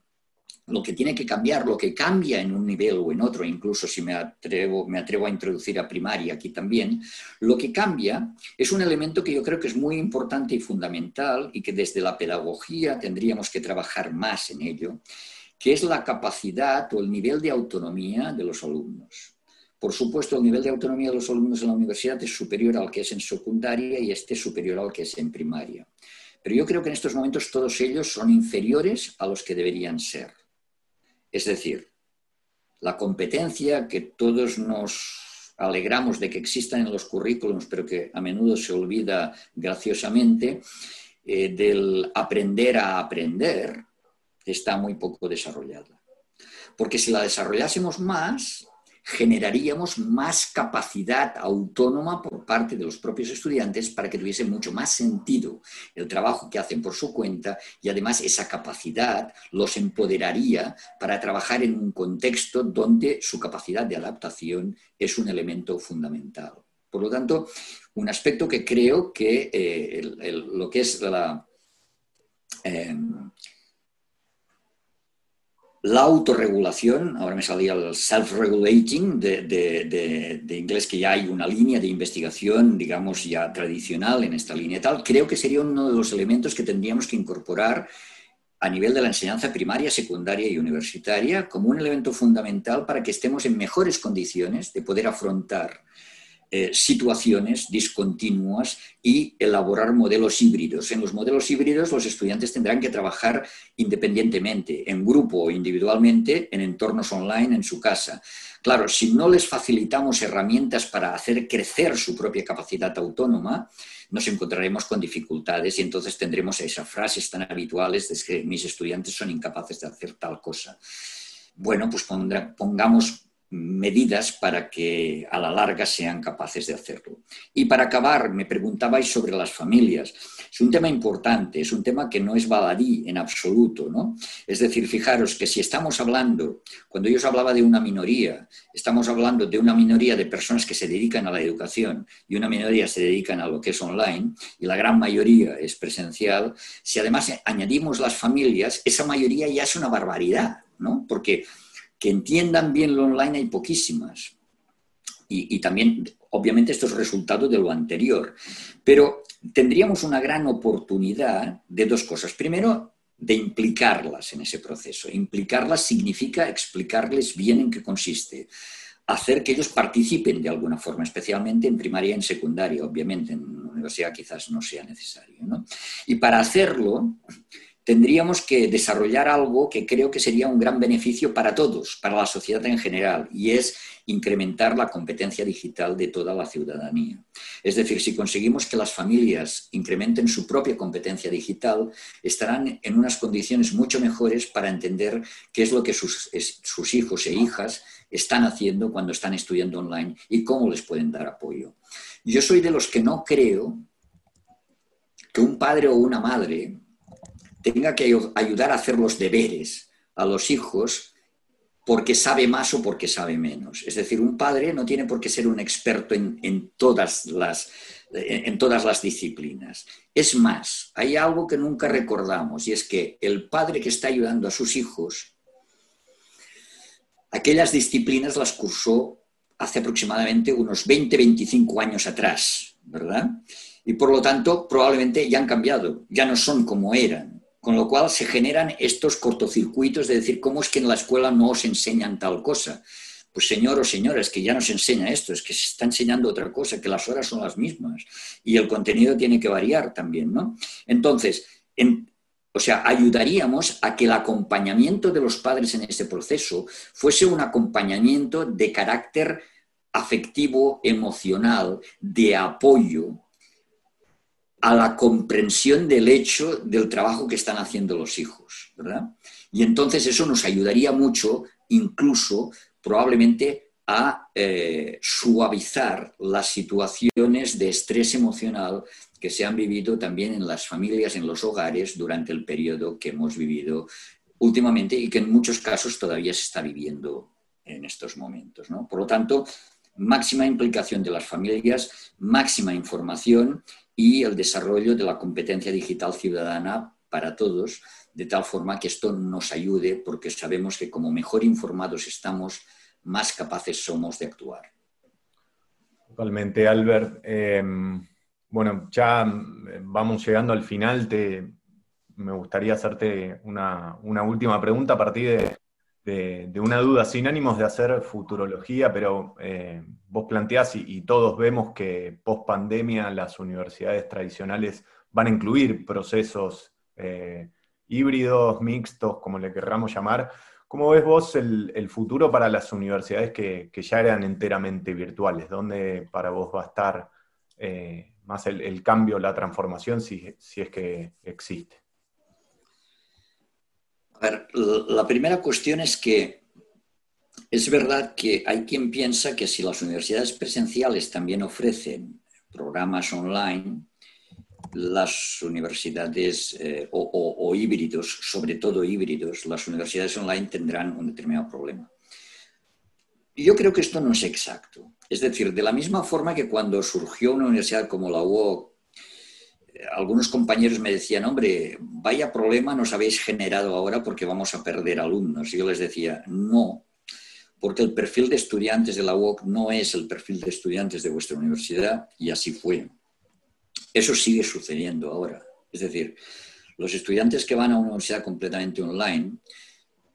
[SPEAKER 2] lo que tiene que cambiar, lo que cambia en un nivel o en otro, incluso si me atrevo, me atrevo a introducir a primaria aquí también, lo que cambia es un elemento que yo creo que es muy importante y fundamental y que desde la pedagogía tendríamos que trabajar más en ello, que es la capacidad o el nivel de autonomía de los alumnos. Por supuesto, el nivel de autonomía de los alumnos en la universidad es superior al que es en secundaria y este es superior al que es en primaria. Pero yo creo que en estos momentos todos ellos son inferiores a los que deberían ser. Es decir, la competencia que todos nos alegramos de que existan en los currículums, pero que a menudo se olvida graciosamente, eh, del aprender a aprender, está muy poco desarrollada. Porque si la desarrollásemos más, generaríamos más capacidad autónoma por parte de los propios estudiantes para que tuviese mucho más sentido el trabajo que hacen por su cuenta y además esa capacidad los empoderaría para trabajar en un contexto donde su capacidad de adaptación es un elemento fundamental. Por lo tanto, un aspecto que creo que eh, lo que es la... Eh, la autorregulación, ahora me salía el self-regulating de, de, inglés, que ya hay una línea de investigación, digamos, ya tradicional en esta línea tal, creo que sería uno de los elementos que tendríamos que incorporar a nivel de la enseñanza primaria, secundaria y universitaria como un elemento fundamental para que estemos en mejores condiciones de poder afrontar eh, situaciones discontinuas y elaborar modelos híbridos. En los modelos híbridos los estudiantes tendrán que trabajar independientemente, en grupo o individualmente, en entornos online, en su casa. Claro, si no les facilitamos herramientas para hacer crecer su propia capacidad autónoma, nos encontraremos con dificultades y entonces tendremos esas frases tan habituales de que mis estudiantes son incapaces de hacer tal cosa. Bueno, pues pongamos medidas para que a la larga sean capaces de hacerlo. Y para acabar, me preguntabais sobre las familias. Es un tema importante, es un tema que no es baladí en absoluto, ¿no? Es decir, fijaros que si estamos hablando, cuando yo os hablaba de una minoría, estamos hablando de una minoría de personas que se dedican a la educación y una minoría se dedican a lo que es online y la gran mayoría es presencial, si además añadimos las familias, esa mayoría ya es una barbaridad, ¿no? Porque que entiendan bien lo online hay poquísimas. Y, también, obviamente, esto es resultado de lo anterior. Pero tendríamos una gran oportunidad de dos cosas. Primero, de implicarlas en ese proceso. Implicarlas significa explicarles bien en qué consiste, hacer que ellos participen de alguna forma, especialmente en primaria y en secundaria, obviamente, en universidad quizás no sea necesario. Y para hacerlo, tendríamos que desarrollar algo que creo que sería un gran beneficio para todos, para la sociedad en general, y es incrementar la competencia digital de toda la ciudadanía. Es decir, si conseguimos que las familias incrementen su propia competencia digital, estarán en unas condiciones mucho mejores para entender qué es lo que sus, sus hijos e hijas están haciendo cuando están estudiando online y cómo les pueden dar apoyo. Yo soy de los que no creo que un padre o una madre tenga que ayudar a hacer los deberes a los hijos porque sabe más o porque sabe menos. Es decir, un padre no tiene por qué ser un experto en, todas, las, todas las disciplinas. Es más, hay algo que nunca recordamos y es que el padre que está ayudando a sus hijos, aquellas disciplinas las cursó hace aproximadamente unos 20, 25 años atrás, ¿verdad? Y por lo tanto, probablemente ya han cambiado, ya no son como eran. Con lo cual se generan estos cortocircuitos de decir, ¿cómo es que en la escuela no os enseñan tal cosa? Pues señor o señora, es que ya no se enseña esto, es que se está enseñando otra cosa, que las horas son las mismas y el contenido tiene que variar también, ¿no? Entonces, o sea, ayudaríamos a que el acompañamiento de los padres en este proceso fuese un acompañamiento de carácter afectivo, emocional, de apoyo, a la comprensión del hecho del trabajo que están haciendo los hijos, ¿verdad? Y entonces eso nos ayudaría mucho, incluso probablemente, a eh, suavizar las situaciones de estrés emocional que se han vivido también en las familias, en los hogares, durante el periodo que hemos vivido últimamente y que en muchos casos todavía se está viviendo en estos momentos. ¿no? Por lo tanto, máxima implicación de las familias, máxima información y el desarrollo de la competencia digital ciudadana para todos, de tal forma que esto nos ayude porque sabemos que como mejor informados estamos, más capaces somos de actuar.
[SPEAKER 4] Totalmente, Albert. Em, bueno, ya vamos llegando al final. Te, me gustaría hacerte una, una última pregunta a partir de, de, una duda, sin ánimos de hacer futurología, pero eh, vos planteás y, todos vemos que post pandemia las universidades tradicionales van a incluir procesos eh, híbridos, mixtos, como le querramos llamar. ¿Cómo ves vos el, futuro para las universidades que, ya eran enteramente virtuales? ¿Dónde para vos va a estar eh, más el, cambio, la transformación, si es que existe?
[SPEAKER 2] A ver, la primera cuestión es que es verdad que hay quien piensa que si las universidades presenciales también ofrecen programas online, las universidades eh, o, híbridos, sobre todo híbridos, las universidades online tendrán un determinado problema. Yo creo que esto no es exacto. Es decir, de la misma forma que cuando surgió una universidad como la UOC algunos compañeros me decían, hombre, vaya problema nos habéis generado ahora porque vamos a perder alumnos. Y yo les decía, no, porque el perfil de estudiantes de la UOC no es el perfil de estudiantes de vuestra universidad y así fue. Eso sigue sucediendo ahora. Es decir, los estudiantes que van a una universidad completamente online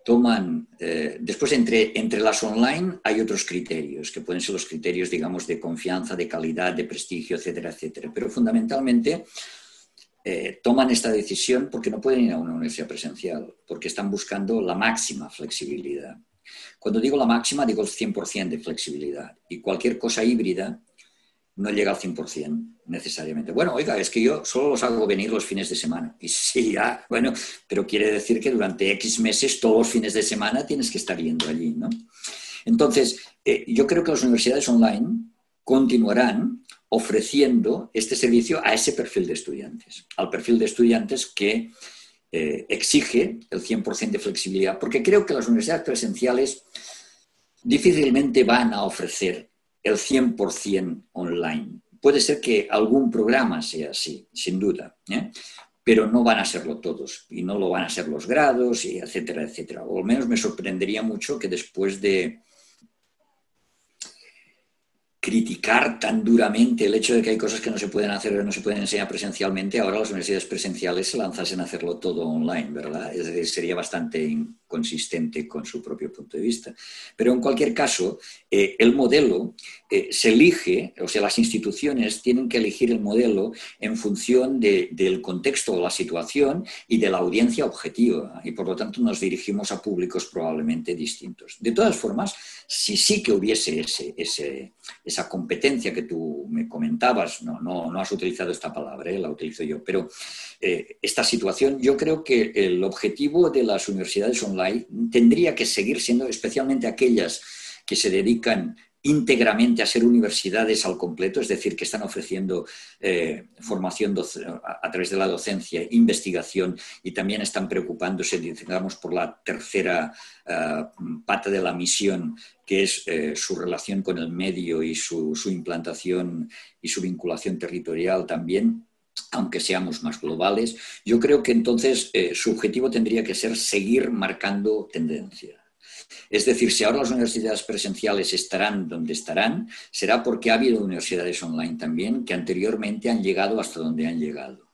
[SPEAKER 2] toman, eh, después entre, entre las online hay otros criterios, que pueden ser los criterios, digamos, de confianza, de calidad, de prestigio, etcétera, etcétera. Pero fundamentalmente eh, toman esta decisión porque no pueden ir a una universidad presencial, porque están buscando la máxima flexibilidad. Cuando digo la máxima, digo el 100% de flexibilidad. Y cualquier cosa híbrida no llega al 100% necesariamente. Bueno, oiga, es que yo solo los hago venir los fines de semana. Y sí, ya, bueno, pero quiere decir que durante X meses, todos los fines de semana, tienes que estar yendo allí, ¿no? Entonces, eh, yo creo que las universidades online continuarán ofreciendo este servicio a ese perfil de estudiantes, al perfil de estudiantes que eh, exige el 100% de flexibilidad, porque creo que las universidades presenciales difícilmente van a ofrecer el 100% online. Puede ser que algún programa sea así, sin duda, ¿eh? pero no van a serlo todos y no lo van a ser los grados, y etcétera, etcétera. O al menos me sorprendería mucho que después de criticar tan duramente el hecho de que hay cosas que no se pueden hacer o no se pueden enseñar presencialmente, ahora las universidades presenciales se lanzasen a hacerlo todo online, ¿verdad? Es decir, sería bastante inconsistente con su propio punto de vista. Pero en cualquier caso, eh, el modelo eh, se elige, o sea, las instituciones tienen que elegir el modelo en función del contexto o la situación y de la audiencia objetiva, y por lo tanto nos dirigimos a públicos probablemente distintos. De todas formas, si sí que hubiese ese, ese esa competencia que tú me comentabas, no, no, has utilizado esta palabra, ¿eh? la utilizo yo, pero eh, esta situación, yo creo que el objetivo de las universidades online tendría que seguir siendo, especialmente aquellas que se dedican íntegramente a ser universidades al completo, es decir, que están ofreciendo eh, formación a, través de la docencia, investigación y también están preocupándose, digamos, por la tercera eh, pata de la misión, que es eh, su relación con el medio y su, implantación y su vinculación territorial también aunque seamos más globales, yo creo que entonces su objetivo tendría que ser seguir marcando tendencia. Es decir, si ahora las universidades presenciales estarán donde estarán, será porque ha habido universidades online también que anteriormente han llegado hasta donde han llegado.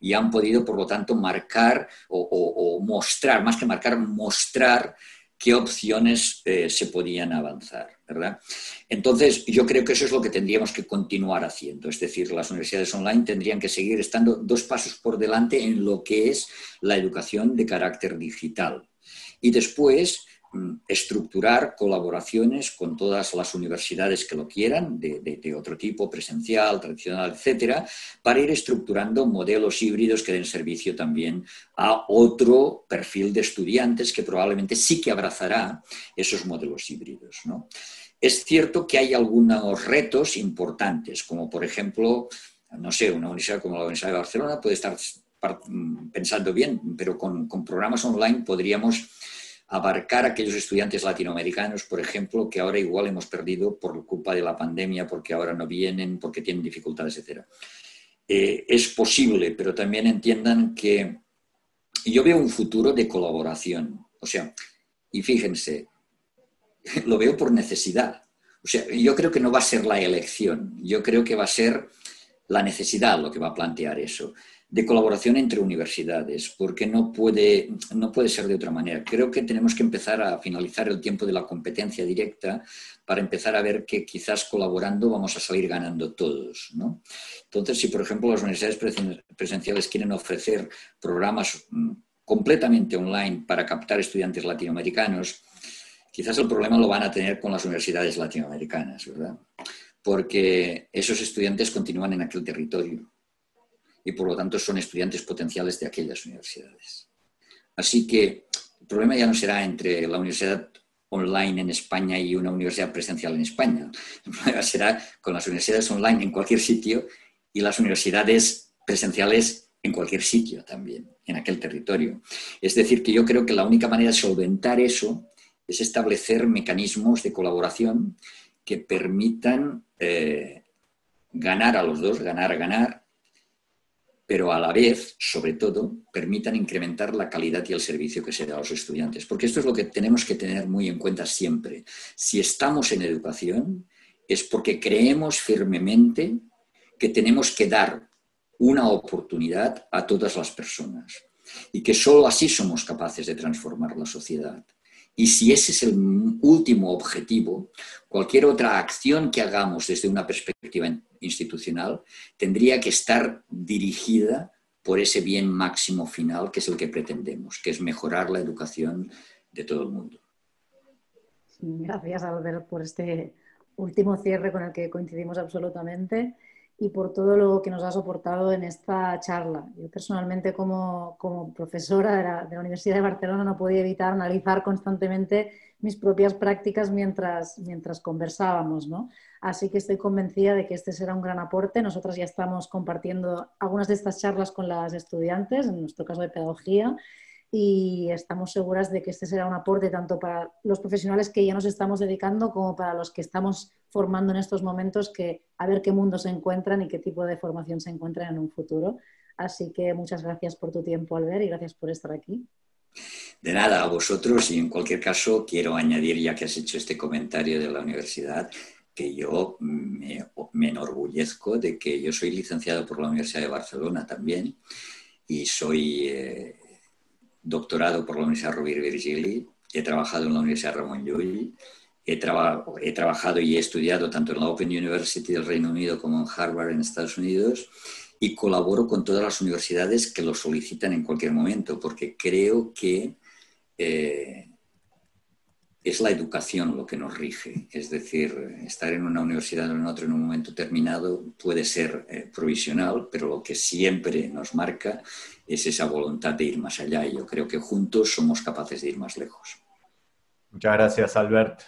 [SPEAKER 2] Y han podido, por lo tanto, marcar o, mostrar, más que marcar, mostrar qué opciones eh, se podían avanzar, ¿verdad? Entonces, yo creo que eso es lo que tendríamos que continuar haciendo, es decir, las universidades online tendrían que seguir estando dos pasos por delante en lo que es la educación de carácter digital. Y después, estructurar colaboraciones con todas las universidades que lo quieran, de, otro tipo, presencial, tradicional, etcétera, para ir estructurando modelos híbridos que den servicio también a otro perfil de estudiantes que probablemente sí que abrazará esos modelos híbridos. Es cierto que hay algunos retos importantes, como por ejemplo, no sé, una universidad como la Universidad de Barcelona puede estar mm, pensando bien, pero con, con programas online podríamos abarcar a aquellos estudiantes latinoamericanos, por ejemplo, que ahora igual hemos perdido por culpa de la pandemia, porque ahora no vienen, porque tienen dificultades, etc. Eh, es posible, pero también entiendan que yo veo un futuro de colaboración. O sea, y fíjense, <laughs> lo veo por necesidad. O sea, yo creo que no va a ser la elección, yo creo que va a ser la necesidad lo que va a plantear eso de colaboración entre universidades, porque no puede, no puede ser de otra manera. Creo que tenemos que empezar a finalizar el tiempo de la competencia directa para empezar a ver que quizás colaborando vamos a salir ganando todos. ¿no? Entonces, si por ejemplo las universidades presenciales quieren ofrecer programas mm, completamente online para captar estudiantes latinoamericanos, quizás el problema lo van a tener con las universidades latinoamericanas, ¿verdad? Porque esos estudiantes continúan en aquel territorio y por lo tanto son estudiantes potenciales de aquellas universidades. Así que el problema ya no será entre la universidad online en España y una universidad presencial en España. El problema será con las universidades online en cualquier sitio y las universidades presenciales en cualquier sitio también, en aquel territorio. Es decir, que yo creo que la única manera de solventar eso es establecer mecanismos de colaboración que permitan eh, ganar a los dos, ganar, ganar, pero a la vez, sobre todo, permitan incrementar la calidad y el servicio que se da a los estudiantes. Porque esto es lo que tenemos que tener muy en cuenta siempre. Si estamos en educación, es porque creemos firmemente que tenemos que dar una oportunidad a todas las personas y que sólo así somos capaces de transformar la sociedad. Y si ese es el último objetivo, cualquier otra acción que hagamos desde una perspectiva institucional tendría que estar dirigida por ese bien máximo final que es el que pretendemos, que es mejorar la educación de todo el mundo.
[SPEAKER 3] Gracias, Albert, por este último cierre con el que coincidimos absolutamente y por todo lo que nos ha soportado en esta charla. Yo personalmente como, profesora de la, de la, Universidad de Barcelona no podía evitar analizar constantemente mis propias prácticas mientras, mientras conversábamos. ¿no? Así que estoy convencida de que este será un gran aporte. Nosotras ya estamos compartiendo algunas de estas charlas con las estudiantes, en nuestro caso de pedagogía, y estamos seguras de que este será un aporte tanto para los profesionales que ya nos estamos dedicando como para los que estamos formando en estos momentos que a ver qué mundo se encuentran y qué tipo de formación se encuentran en un futuro. Así que muchas gracias por tu tiempo, Albert, y gracias por estar aquí.
[SPEAKER 2] De nada, a vosotros y en cualquier caso quiero añadir, ya que has hecho este comentario de la universidad, que yo me, enorgullezco de que yo soy licenciado por la Universidad de Barcelona también y soy eh, doctorado por la Universidad Rovira Virgili, he trabajado en la Universidad Ramón Llull, he, trabajado y he estudiado tanto en la Open University del Reino Unido como en Harvard en Estados Unidos y colaboro con todas las universidades que lo solicitan en cualquier momento, porque creo que eh, es la educación lo que nos rige. Es decir, estar en una universidad o en otra en un momento terminado puede ser eh, provisional, pero lo que siempre nos marca es esa voluntad de ir más allá y yo creo que juntos somos capaces de ir más lejos.
[SPEAKER 4] Muchas gracias, Albert.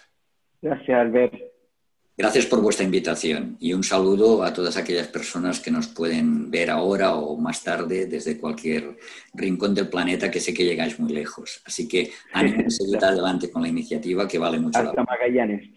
[SPEAKER 1] Gracias, Albert.
[SPEAKER 2] Gracias por vuestra invitación y un saludo a todas aquellas personas que nos pueden ver ahora o más tarde desde cualquier rincón del planeta que sé que llegáis muy lejos. Así que ánimo a seguir adelante con la iniciativa que vale mucho
[SPEAKER 1] Hasta la pena. Magallanes.